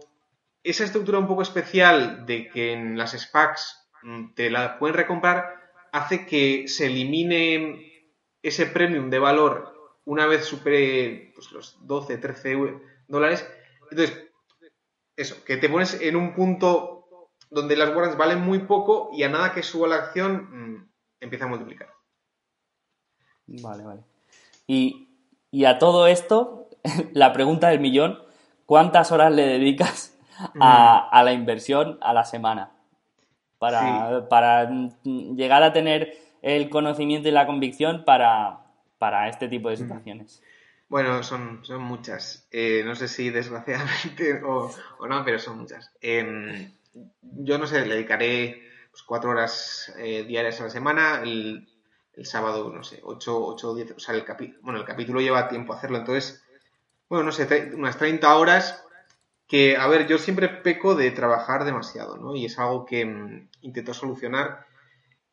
esa estructura un poco especial de que en las SPACs mm, te la pueden recomprar hace que se elimine ese premium de valor una vez supere pues, los 12, 13 dólares. Entonces, eso, que te pones en un punto donde las warrants valen muy poco y a nada que suba la acción mm, empieza a multiplicar. Vale, vale. Y, y a todo esto, la pregunta del millón, ¿cuántas horas le dedicas a, a la inversión a la semana? Para, para llegar a tener el conocimiento y la convicción para, para este tipo de situaciones. Bueno, son, son muchas. Eh, no sé si desgraciadamente o, no, pero son muchas. Em, yo no sé, le dedicaré pues, cuatro horas eh, diarias a la semana. El, el sábado, no sé, ocho, ocho o diez. O sea, el, capítulo bueno, el capítulo lleva tiempo hacerlo. Entonces, bueno, no sé, unas 30 horas que, a ver, yo siempre peco de trabajar demasiado, ¿no? Y es algo que mm, intento solucionar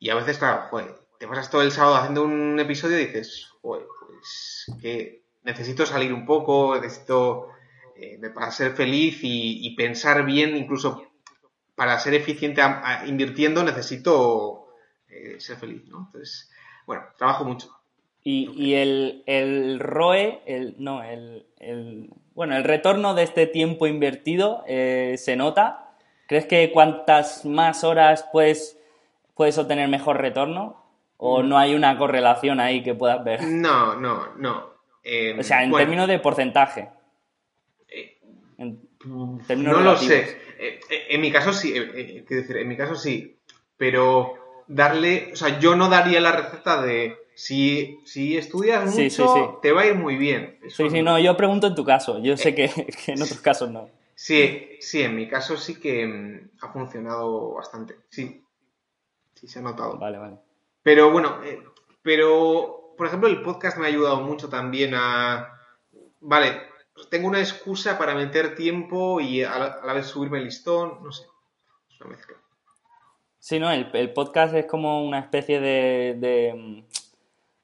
y a veces, claro, joder, te pasas todo el sábado haciendo un episodio y dices, joder, pues que necesito salir un poco, necesito, eh, para ser feliz y, pensar bien, incluso para ser eficiente invirtiendo, necesito eh, ser feliz, ¿no? Entonces, bueno, trabajo mucho. Y, y el, el, ROE, el, no, el, el, bueno, el retorno de este tiempo invertido eh, se nota. ¿Crees que cuantas más horas puedes, puedes obtener mejor retorno? ¿O mm. no hay una correlación ahí que puedas ver? No, no, no. Em, o sea, en términos de porcentaje. Eh, no lo sé. Eh, en mi caso sí, decir, en mi caso sí. Pero darle, o sea, yo no daría la receta de si, si estudias mucho, te va a ir muy bien. sí, sí, no, yo pregunto en tu caso. Yo sé que, en otros casos no. Sí, sí, en mi caso sí que mm, ha funcionado bastante. Sí, sí se ha notado. Vale, vale. Pero bueno, eh, pero por ejemplo el podcast me ha ayudado mucho también a... Vale, tengo una excusa para meter tiempo y a la, vez subirme el listón, no sé. Es una mezcla. Sí, no, el, el podcast es como una especie de mm,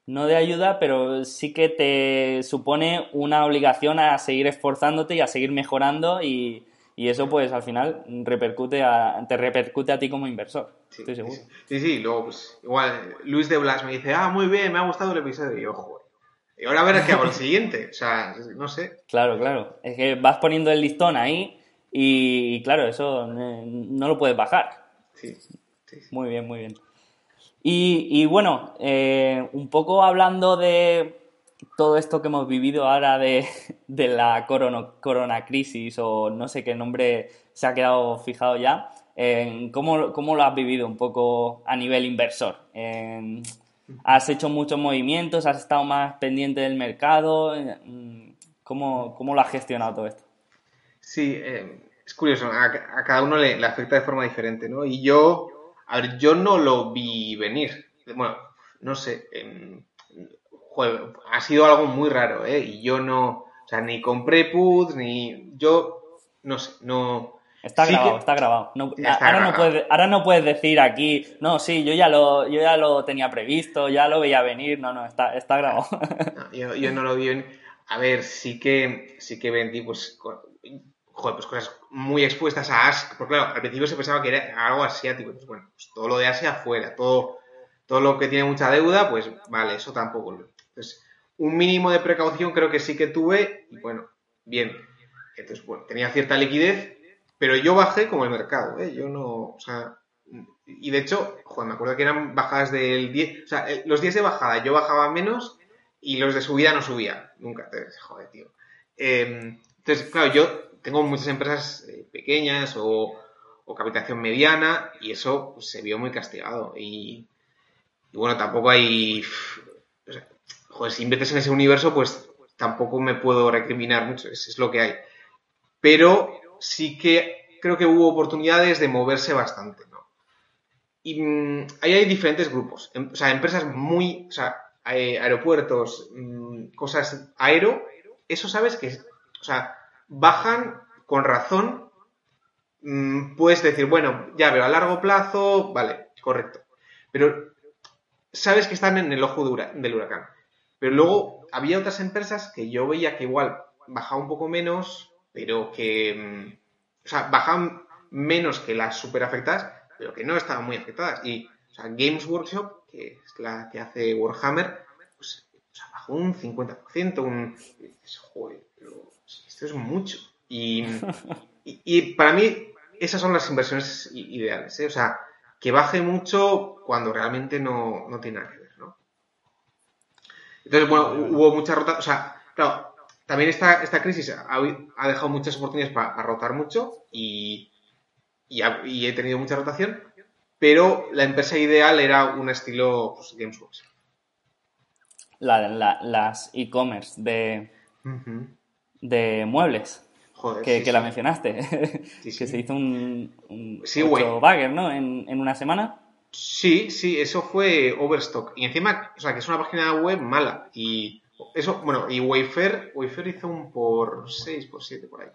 no de ayuda, pero sí que te supone una obligación a seguir esforzándote y a seguir mejorando y, eso pues al final repercute a, te repercute a ti como inversor, sí, estoy seguro. Sí, sí, luego pues igual Luis de Blas me dice, ah, muy bien, me ha gustado el episodio y joder. Y ahora a ver qué hago el siguiente, o sea, no sé. Claro, claro, es que vas poniendo el listón ahí y, claro, eso no lo puedes bajar. sí. Muy bien, muy bien. Y, bueno, eh, un poco hablando de todo esto que hemos vivido ahora de, la corona, crisis o no sé qué nombre se ha quedado fijado ya, ¿cómo, lo has vivido un poco a nivel inversor? ¿Has hecho muchos movimientos? ¿Has estado más pendiente del mercado? ¿Cómo, cómo lo has gestionado todo esto? Sí, eh, es curioso, a, cada uno le, le, afecta de forma diferente, ¿no? Y yo a ver, yo no lo vi venir. Bueno, no sé. ha sido algo muy raro, ¿eh? Y yo no. O sea, ni compré puts, ni. Yo. No sé, no. Está grabado, está grabado. ahora, No puedes, ahora no puedes decir aquí, no, sí, yo ya lo, yo ya lo tenía previsto, ya lo veía venir. No, no, está, está grabado. yo, yo, no lo vi venir. A ver, sí que, sí que vendí, pues, joder, pues cosas muy expuestas a Asia, porque claro, al principio se pensaba que era algo asiático, pues bueno, pues todo lo de Asia fuera, todo, todo lo que tiene mucha deuda, pues vale, eso tampoco. Entonces, un mínimo de precaución creo que sí que tuve, y bueno, bien. Entonces, bueno, tenía cierta liquidez, pero yo bajé como el mercado, ¿eh? Yo no, o sea, Y de hecho, joder, me acuerdo que eran bajadas del 10. O sea, los días de bajada yo bajaba menos y los de subida no subía. Nunca. Entonces, joder, tío. Em, entonces, claro, yo tengo muchas empresas eh, pequeñas o, o, capitalización mediana y eso pues, se vio muy castigado. Y, bueno, tampoco hay. O joder, si inviertes en ese universo, pues tampoco me puedo recriminar mucho. Es, es lo que hay. Pero sí que creo que hubo oportunidades de moverse bastante, ¿no? Y mm, ahí hay diferentes grupos. Em, o sea, empresas muy. O sea, aeropuertos, mm, cosas aero, eso sabes que, o sea, bajan con razón, mm, puedes decir, bueno, ya veo a largo plazo, vale, correcto. Pero sabes que están en el ojo del huracán. Pero luego había otras empresas que yo veía que igual bajaba un poco menos, pero que, mm, o sea, bajaban menos que las super afectadas, pero que no estaban muy afectadas. Y, o sea, Games Workshop, que es la que hace Warhammer, pues, bajó un 50%, un... Joder, esto es mucho. Y, y, para mí, esas son las inversiones ideales, ¿eh? O sea, que baje mucho cuando realmente no, no tiene nada que ver, ¿no? Entonces, bueno, hubo mucha rota, o sea, claro, también esta, esta crisis ha, ha dejado muchas oportunidades para rotar mucho y, y, y, he tenido mucha rotación, pero la empresa ideal era un estilo pues, Gamesworks. La, la, las e-commerce de, de muebles. Joder, que, que la mencionaste. que se hizo un, un sí, bagger, ¿no? En, en, una semana. Sí, sí, eso fue Overstock. Y encima, o sea, que es una página web mala. Y eso, bueno, y Wayfair, Wayfair hizo un por 6, por 7, por ahí.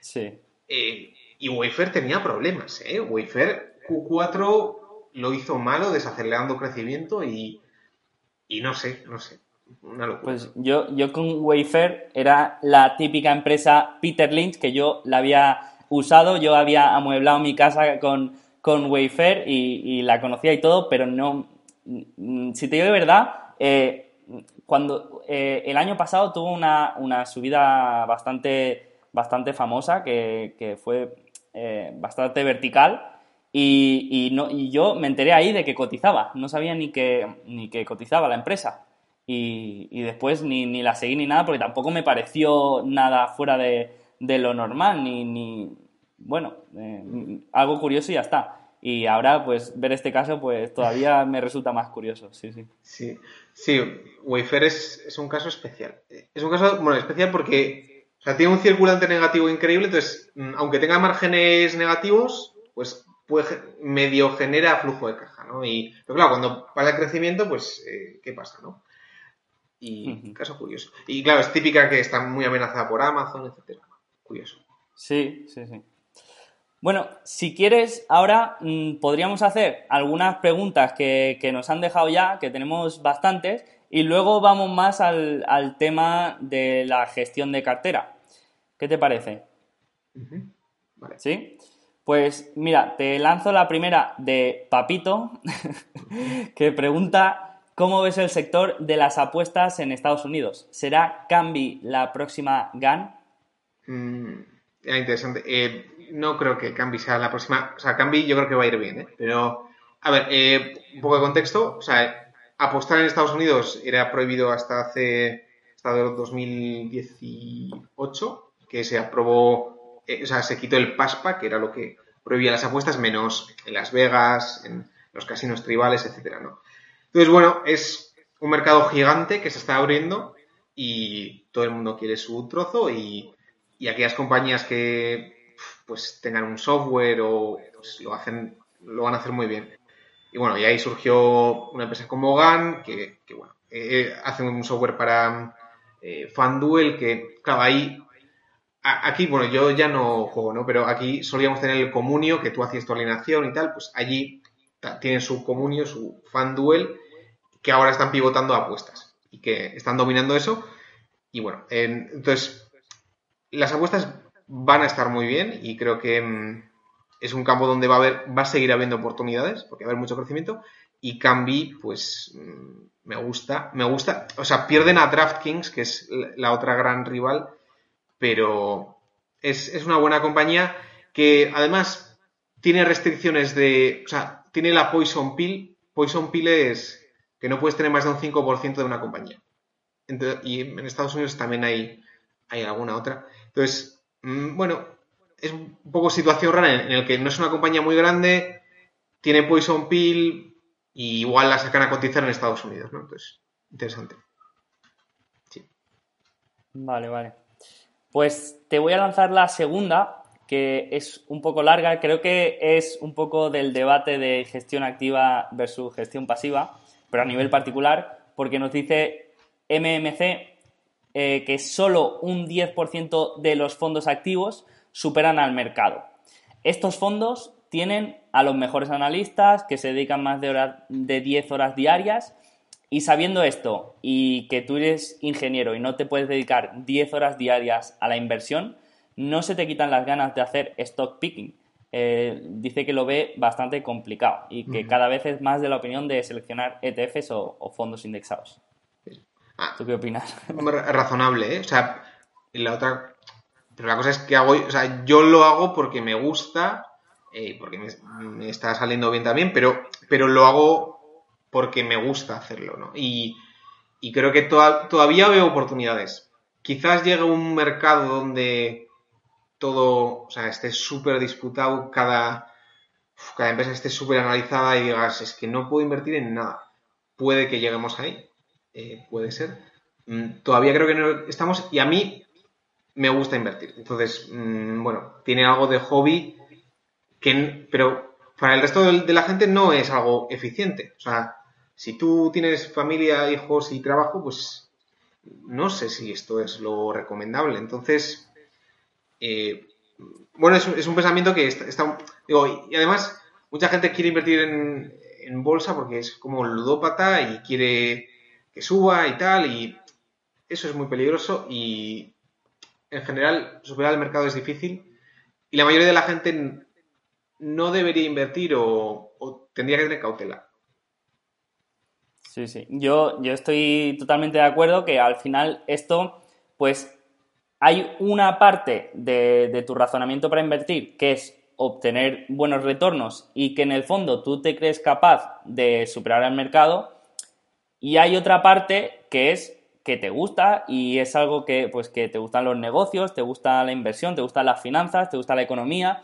Sí. Eh, y Wayfair tenía problemas, ¿eh? Wayfair Q4 lo hizo malo, desacelerando crecimiento y, y no sé, no sé. Una locura. Pues yo, yo con Wayfair era la típica empresa Peter Lynch que yo la había usado, yo había amueblado mi casa con, con Wayfair y, la conocía y todo, pero no, mm, si te digo de verdad, eh, cuando eh, el año pasado tuvo una, una subida bastante, bastante famosa que, que fue eh, bastante vertical y, y, no, y yo me enteré ahí de que cotizaba, no sabía ni que, ni que cotizaba la empresa. Y, después ni, ni, la seguí ni nada porque tampoco me pareció nada fuera de, de lo normal, ni, ni bueno, eh, algo curioso y ya está. Y ahora, pues, ver este caso, pues, todavía me resulta más curioso, sí, sí. Sí, sí, Wayfair es, es un caso especial. Es un caso, bueno, especial porque, o sea, tiene un circulante negativo increíble, entonces, mm, aunque tenga márgenes negativos, pues medio genera flujo de caja, ¿no? Y, pero claro, cuando pasa el crecimiento, pues, eh, ¿qué pasa, no? Y caso curioso. Y claro, es típica que está muy amenazada por Amazon, etcétera. Curioso. Sí, sí, sí. Bueno, si quieres, ahora mm, podríamos hacer algunas preguntas que, nos han dejado ya, que tenemos bastantes, y luego vamos más al, al tema de la gestión de cartera. ¿Qué te parece? vale. ¿Sí? Pues mira, te lanzo la primera de Papito, que pregunta cómo ves el sector de las apuestas en Estados Unidos. ¿Será Cambi la próxima GAN? Mm, interesante. Eh, no creo que Cambi sea la próxima. O sea, Cambi yo creo que va a ir bien, ¿eh? Pero, a ver, eh, un poco de contexto. O sea, apostar en Estados Unidos era prohibido hasta hace. hasta 2018, que se aprobó eh, o sea, se quitó el PASPA, que era lo que prohibía las apuestas, menos en Las Vegas, en los casinos tribales, etcétera, ¿no? Entonces, bueno, es un mercado gigante que se está abriendo y todo el mundo quiere su trozo y, aquellas compañías que pues tengan un software o pues, lo hacen lo van a hacer muy bien. Y bueno, y ahí surgió una empresa como GAN que, bueno, eh, hace un software para eh, FanDuel que, claro, ahí Aquí, bueno, yo ya no juego, ¿no? Pero aquí solíamos tener el comunio, que tú hacías tu alineación y tal, pues allí tienen su comunio, su fan duel, que ahora están pivotando apuestas y que están dominando eso. Y bueno, entonces, las apuestas van a estar muy bien y creo que mm, es un campo donde va a haber, va a seguir habiendo oportunidades, porque va a haber mucho crecimiento. Y Cambi, pues mm, me gusta, me gusta. O sea, pierden a DraftKings, que es la otra gran rival pero es, una buena compañía que además tiene restricciones de, o sea, tiene la poison pill. Poison pill es que no puedes tener más de un 5% de una compañía. y en Estados Unidos también hay, hay alguna otra. Entonces, mm, bueno, es un poco situación rara en, el que no es una compañía muy grande, tiene poison pill y igual la sacan a cotizar en Estados Unidos, ¿no? Entonces, interesante. Vale, vale. Pues te voy a lanzar la segunda, que es un poco larga. Creo que es un poco del debate de gestión activa versus gestión pasiva, pero a nivel particular, porque nos dice MMC eh, que solo un 10% de los fondos activos superan al mercado. Estos fondos tienen a los mejores analistas que se dedican más de, de 10 horas diarias y sabiendo esto y que tú eres ingeniero y no te puedes dedicar 10 horas diarias a la inversión, no se te quitan las ganas de hacer stock picking. Eh, dice que lo ve bastante complicado y que cada vez es más de la opinión de seleccionar ETFs o, fondos indexados. Ah. ¿Tú qué opinas? Razonable, ¿eh? O sea, la otra. Pero la cosa es que hago. O sea, yo lo hago porque me gusta, eh, porque me, está saliendo bien también, pero, pero lo hago porque me gusta hacerlo, ¿no? Y, creo que todavía veo oportunidades. Quizás llegue un mercado donde todo, o sea, esté súper disputado, cada, cada empresa esté súper analizada y digas, es que no puedo invertir en nada. Puede que lleguemos ahí, eh, puede ser. Mm, todavía creo que no estamos, y a mí me gusta invertir. Entonces, mm, bueno, tiene algo de hobby, que, pero para el resto de la gente no es algo eficiente. O sea, si tú tienes familia, hijos y trabajo, pues no sé si esto es lo recomendable. Entonces, eh, bueno, es, un pensamiento que está, digo, y además mucha gente quiere invertir en, bolsa porque es como ludópata y quiere que suba y tal, y eso es muy peligroso y en general superar el mercado es difícil y la mayoría de la gente no debería invertir o, o tendría que tener cautela. Sí, sí. Yo, yo estoy totalmente de acuerdo que al final esto, pues hay una parte de, tu razonamiento para invertir que es obtener buenos retornos y que en el fondo tú te crees capaz de superar al mercado y hay otra parte que es que te gusta y es algo que pues que te gustan los negocios, te gusta la inversión, te gustan las finanzas, te gusta la economía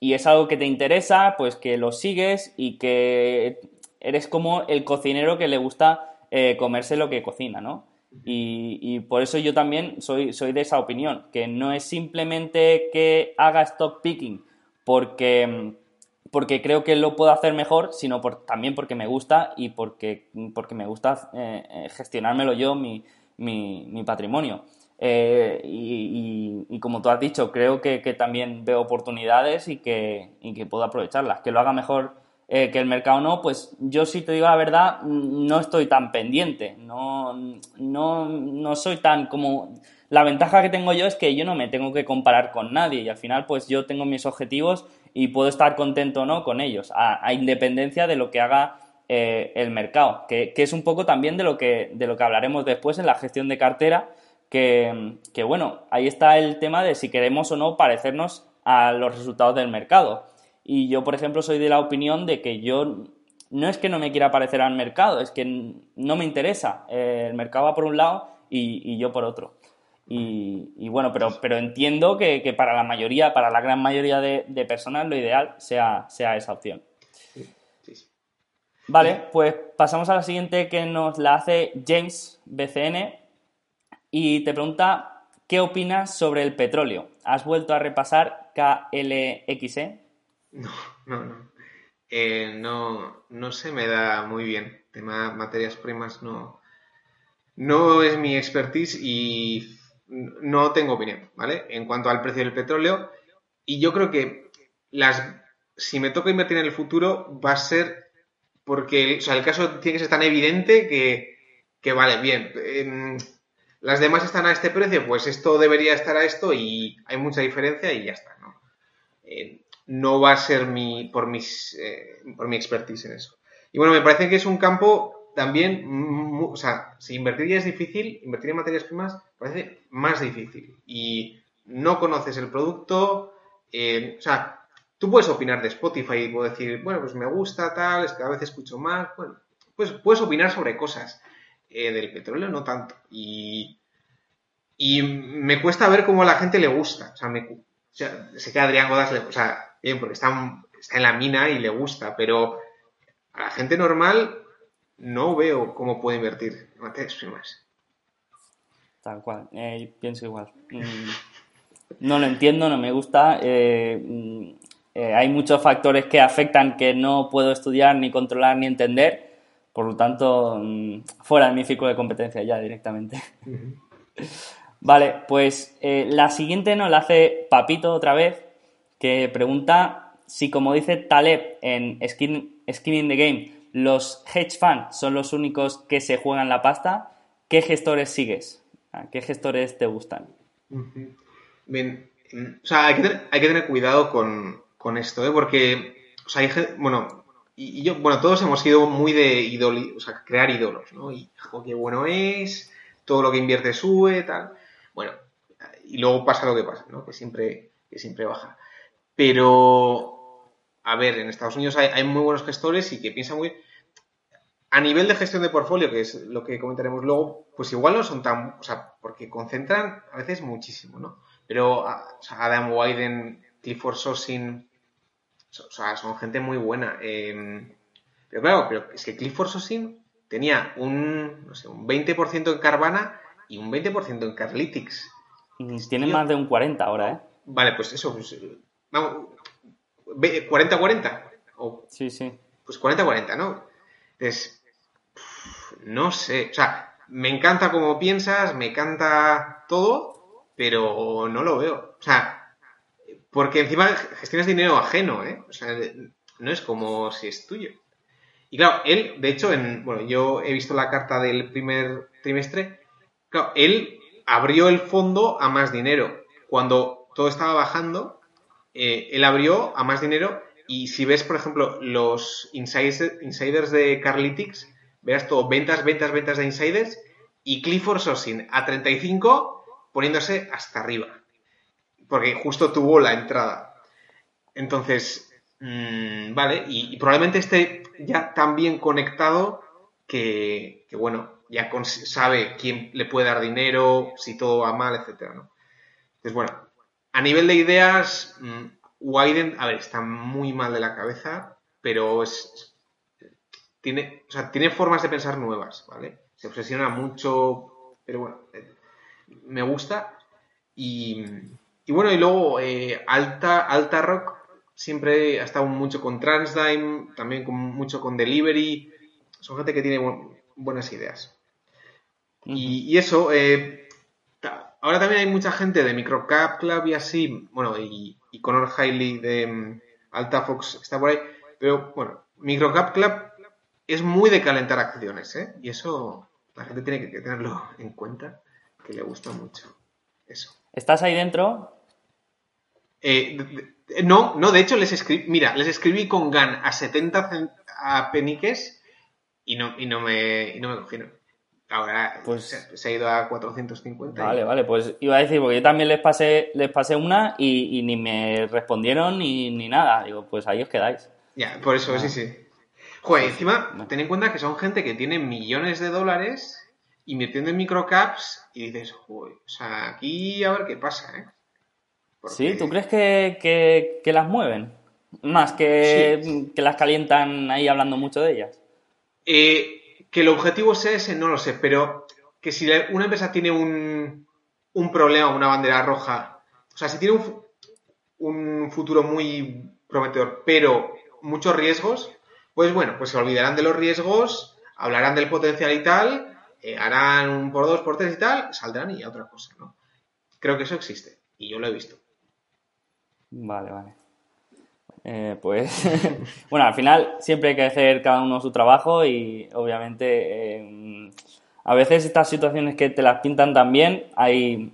y es algo que te interesa, pues que lo sigues y que eres como el cocinero que le gusta eh, comerse lo que cocina, ¿no? Y, por eso yo también soy, soy de esa opinión, que no es simplemente que haga stock picking porque, porque creo que lo puedo hacer mejor, sino también porque me gusta y porque, porque me gusta eh, eh, gestionármelo yo, mi, mi, patrimonio. y, como tú has dicho, creo que, que también veo oportunidades y que, y que puedo aprovecharlas. Que lo haga mejor eh, que el mercado no, pues yo si te digo la verdad, no estoy tan pendiente, no, no, no soy tan como... La ventaja que tengo yo es que yo no me tengo que comparar con nadie y al final pues yo tengo mis objetivos y puedo estar contento o no con ellos, a, independencia de lo que haga eh, el mercado, que, es un poco también de lo, que, de lo que hablaremos después en la gestión de cartera, que, que bueno, ahí está el tema de si queremos o no parecernos a los resultados del mercado. Y yo, por ejemplo, soy de la opinión de que yo no es que no me quiera parecer al mercado, es que no me interesa. Eh, el mercado va por un lado y, yo por otro. Y, bueno, pero, pero entiendo que, para la mayoría, para la gran mayoría de, personas, lo ideal sea, sea esa opción. Vale, pues pasamos a la siguiente que nos la hace James BCN y te pregunta ¿qué opinas sobre el petróleo? ¿Has vuelto a repasar KLXE? No, no, no. Eh, no, no se me da muy bien. Tema materias primas no, no es mi expertise y no tengo opinión, ¿vale? En cuanto al precio del petróleo. Y yo creo que las, si me toca invertir en el futuro va a ser porque el caso tiene que ser tan evidente que, vale, bien. Em, las demás están a este precio, pues esto debería estar a esto y hay mucha diferencia y ya está, ¿no? Eh, no va a ser mi, por, mis, eh, por mi expertise en eso. Y bueno, me parece que es un campo también, o sea, si invertir ya es difícil, invertir en materias primas parece más difícil. Y no conoces el producto, eh, o sea, tú puedes opinar de Spotify y puedo decir, bueno, pues me gusta tal, es que a veces escucho más, bueno, pues puedes opinar sobre cosas. Eh, del petróleo no tanto. Y, y me cuesta ver cómo a la gente le gusta. O sea, me, o sea sé que Adrián o sea, bien, porque está, está en la mina y le gusta, pero a la gente normal no veo cómo puede invertir en materias primas. Tal cual, eh, pienso igual. Mm, no lo entiendo, no me gusta. Eh, mm, eh, hay muchos factores que afectan que no puedo estudiar, ni controlar, ni entender. Por lo tanto, mm, fuera de mi círculo de competencia ya directamente. Vale, pues la siguiente nos la hace Papito otra vez, que pregunta si, como dice Taleb en Skin, Skin in the Game, los hedge funds son los únicos que se juegan la pasta, ¿qué gestores sigues? ¿Qué gestores te gustan? Bien, o sea, hay que tener, cuidado con, esto, ¿eh? porque, o sea, hay, bueno, y, yo, bueno, todos hemos sido muy de ídolos, o sea, crear ídolos, ¿no? Y, qué bueno es, todo lo que invierte sube, tal. Bueno, y luego pasa lo que pasa, ¿no? Que siempre, que siempre baja. Pero, a ver, en Estados Unidos hay, hay muy buenos gestores y que piensan muy a nivel de gestión de portfolio, que es lo que comentaremos luego, pues igual no son tan, o sea, porque concentran a veces muchísimo, ¿no? Pero Adam Wyden, Clifford Sosin, o sea, son gente muy buena. Em, pero claro, pero es que Clifford Sosin tenía un, no sé, un 20% en Carvana y un 20% en Carlytics. Tienen más de un 40 ahora, ¿eh? Vale, pues eso, pues, vamos, 40-40. Sí, sí. Pues 40-40, ¿no? Entonces, no sé, o sea, me encanta cómo piensas, me encanta todo, pero no lo veo. O sea, porque encima gestionas dinero ajeno, ¿eh? O sea, no es como si es tuyo. Y claro, él, de hecho, en, bueno, yo he visto la carta del primer trimestre, claro, él abrió el fondo a más dinero. Cuando todo estaba bajando, eh, él abrió a más dinero y si ves, por ejemplo, los insiders, de Carlytics, Veas todo, ventas, ventas, ventas de insiders y Clifford Sosin a 35 poniéndose hasta arriba. Porque justo tuvo la entrada. Entonces, mm, vale, y, probablemente esté ya tan bien conectado que, bueno, ya sabe quién le puede dar dinero, si todo va mal, etcétera, ¿no? Entonces, bueno, a nivel de ideas, mm, Wyden, a ver, está muy mal de la cabeza, pero es, tiene, o sea, tiene formas de pensar nuevas, ¿vale? Se obsesiona mucho, pero bueno, eh, me gusta. Y, y bueno, y luego eh, Alta, Alta Rock siempre ha estado mucho con Transdime, también con, mucho con Delivery. Son gente que tiene buenas ideas. y, eso, eh, ahora también hay mucha gente de Microcap Club y así, bueno, y, y Conor Hiley de um, Alta Fox está por ahí, pero bueno, Microcap Club es muy de calentar acciones, ¿eh? Y eso la gente tiene que tenerlo en cuenta, que le gusta mucho. Eso. ¿Estás ahí dentro? Eh, no, no, de hecho les escribí, mira, les escribí con GAN a 70 a peniques y no, y no me, y no me cogieron. Ahora pues, se, ha ido a 450. Vale, vale, pues iba a decir, porque yo también les pasé, les pasé una y, ni me respondieron ni, ni, nada. Digo, pues ahí os quedáis. Ya, por eso, sí, sí. Joder, encima, ten en cuenta que son gente que tiene millones de dólares invirtiendo en microcaps y dices, joder, o sea, aquí a ver qué pasa, ¿eh? Sí, ¿tú crees que, las mueven? Más que, que las calientan ahí hablando mucho de ellas. Eh, que el objetivo sea ese, no lo sé, pero que si una empresa tiene un, un problema, una bandera roja, o sea, si tiene un, un futuro muy prometedor, pero muchos riesgos, pues bueno, pues se olvidarán de los riesgos, hablarán del potencial y tal, eh, harán un por dos, por tres y tal, saldrán y otra cosa, ¿no? Creo que eso existe y yo lo he visto. Vale, vale. Eh, pues, bueno, al final siempre hay que hacer cada uno su trabajo y obviamente eh, a veces estas situaciones que te las pintan tan bien hay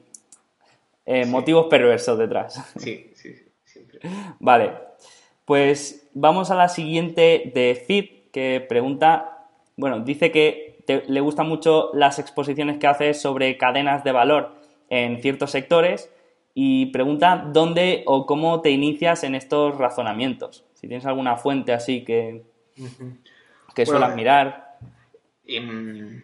motivos perversos detrás. Sí, sí, sí, siempre. Vale, pues vamos a la siguiente de Fit, que pregunta, bueno, dice que le gustan mucho las exposiciones que haces sobre cadenas de valor en ciertos sectores y pregunta dónde o cómo te inicias en estos razonamientos. Si tienes alguna fuente así que, que suelas mirar. Em,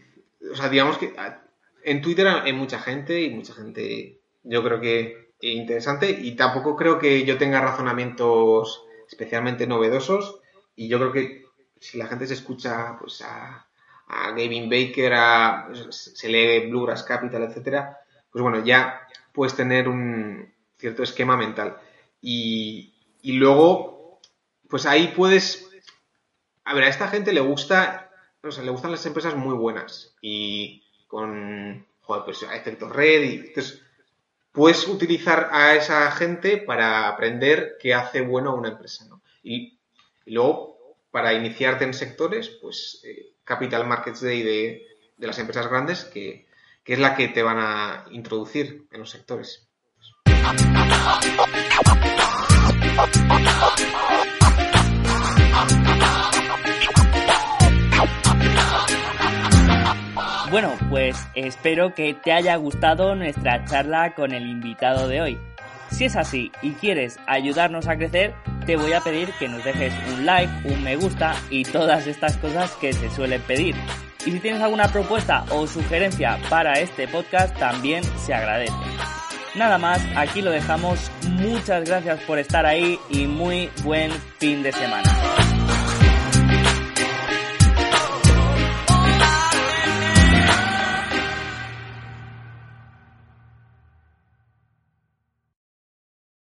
o sea, digamos que ah, en Twitter hay mucha gente y mucha gente, yo creo que interesante y tampoco creo que yo tenga razonamientos especialmente novedosos y yo creo que si la gente se escucha pues a, a Gavin Baker, a, se lee Bluegrass Capital, etcétera, pues bueno, ya puedes tener un cierto esquema mental. Y, luego, pues ahí puedes... A ver, a esta gente le gusta, o sea, le gustan las empresas muy buenas y con, joder, pues efectos red puedes utilizar a esa gente para aprender qué hace bueno a una empresa, ¿no? Y, luego, para iniciarte en sectores, pues eh, Capital Markets Day de las empresas grandes, que, que es la que te van a introducir en los sectores. Bueno, pues espero que te haya gustado nuestra charla con el invitado de hoy. Si es así y quieres ayudarnos a crecer, te voy a pedir que nos dejes un like, un me gusta y todas estas cosas que se suelen pedir. Y si tienes alguna propuesta o sugerencia para este podcast, también se agradece. Nada más, aquí lo dejamos. Muchas gracias por estar ahí y muy buen fin de semana.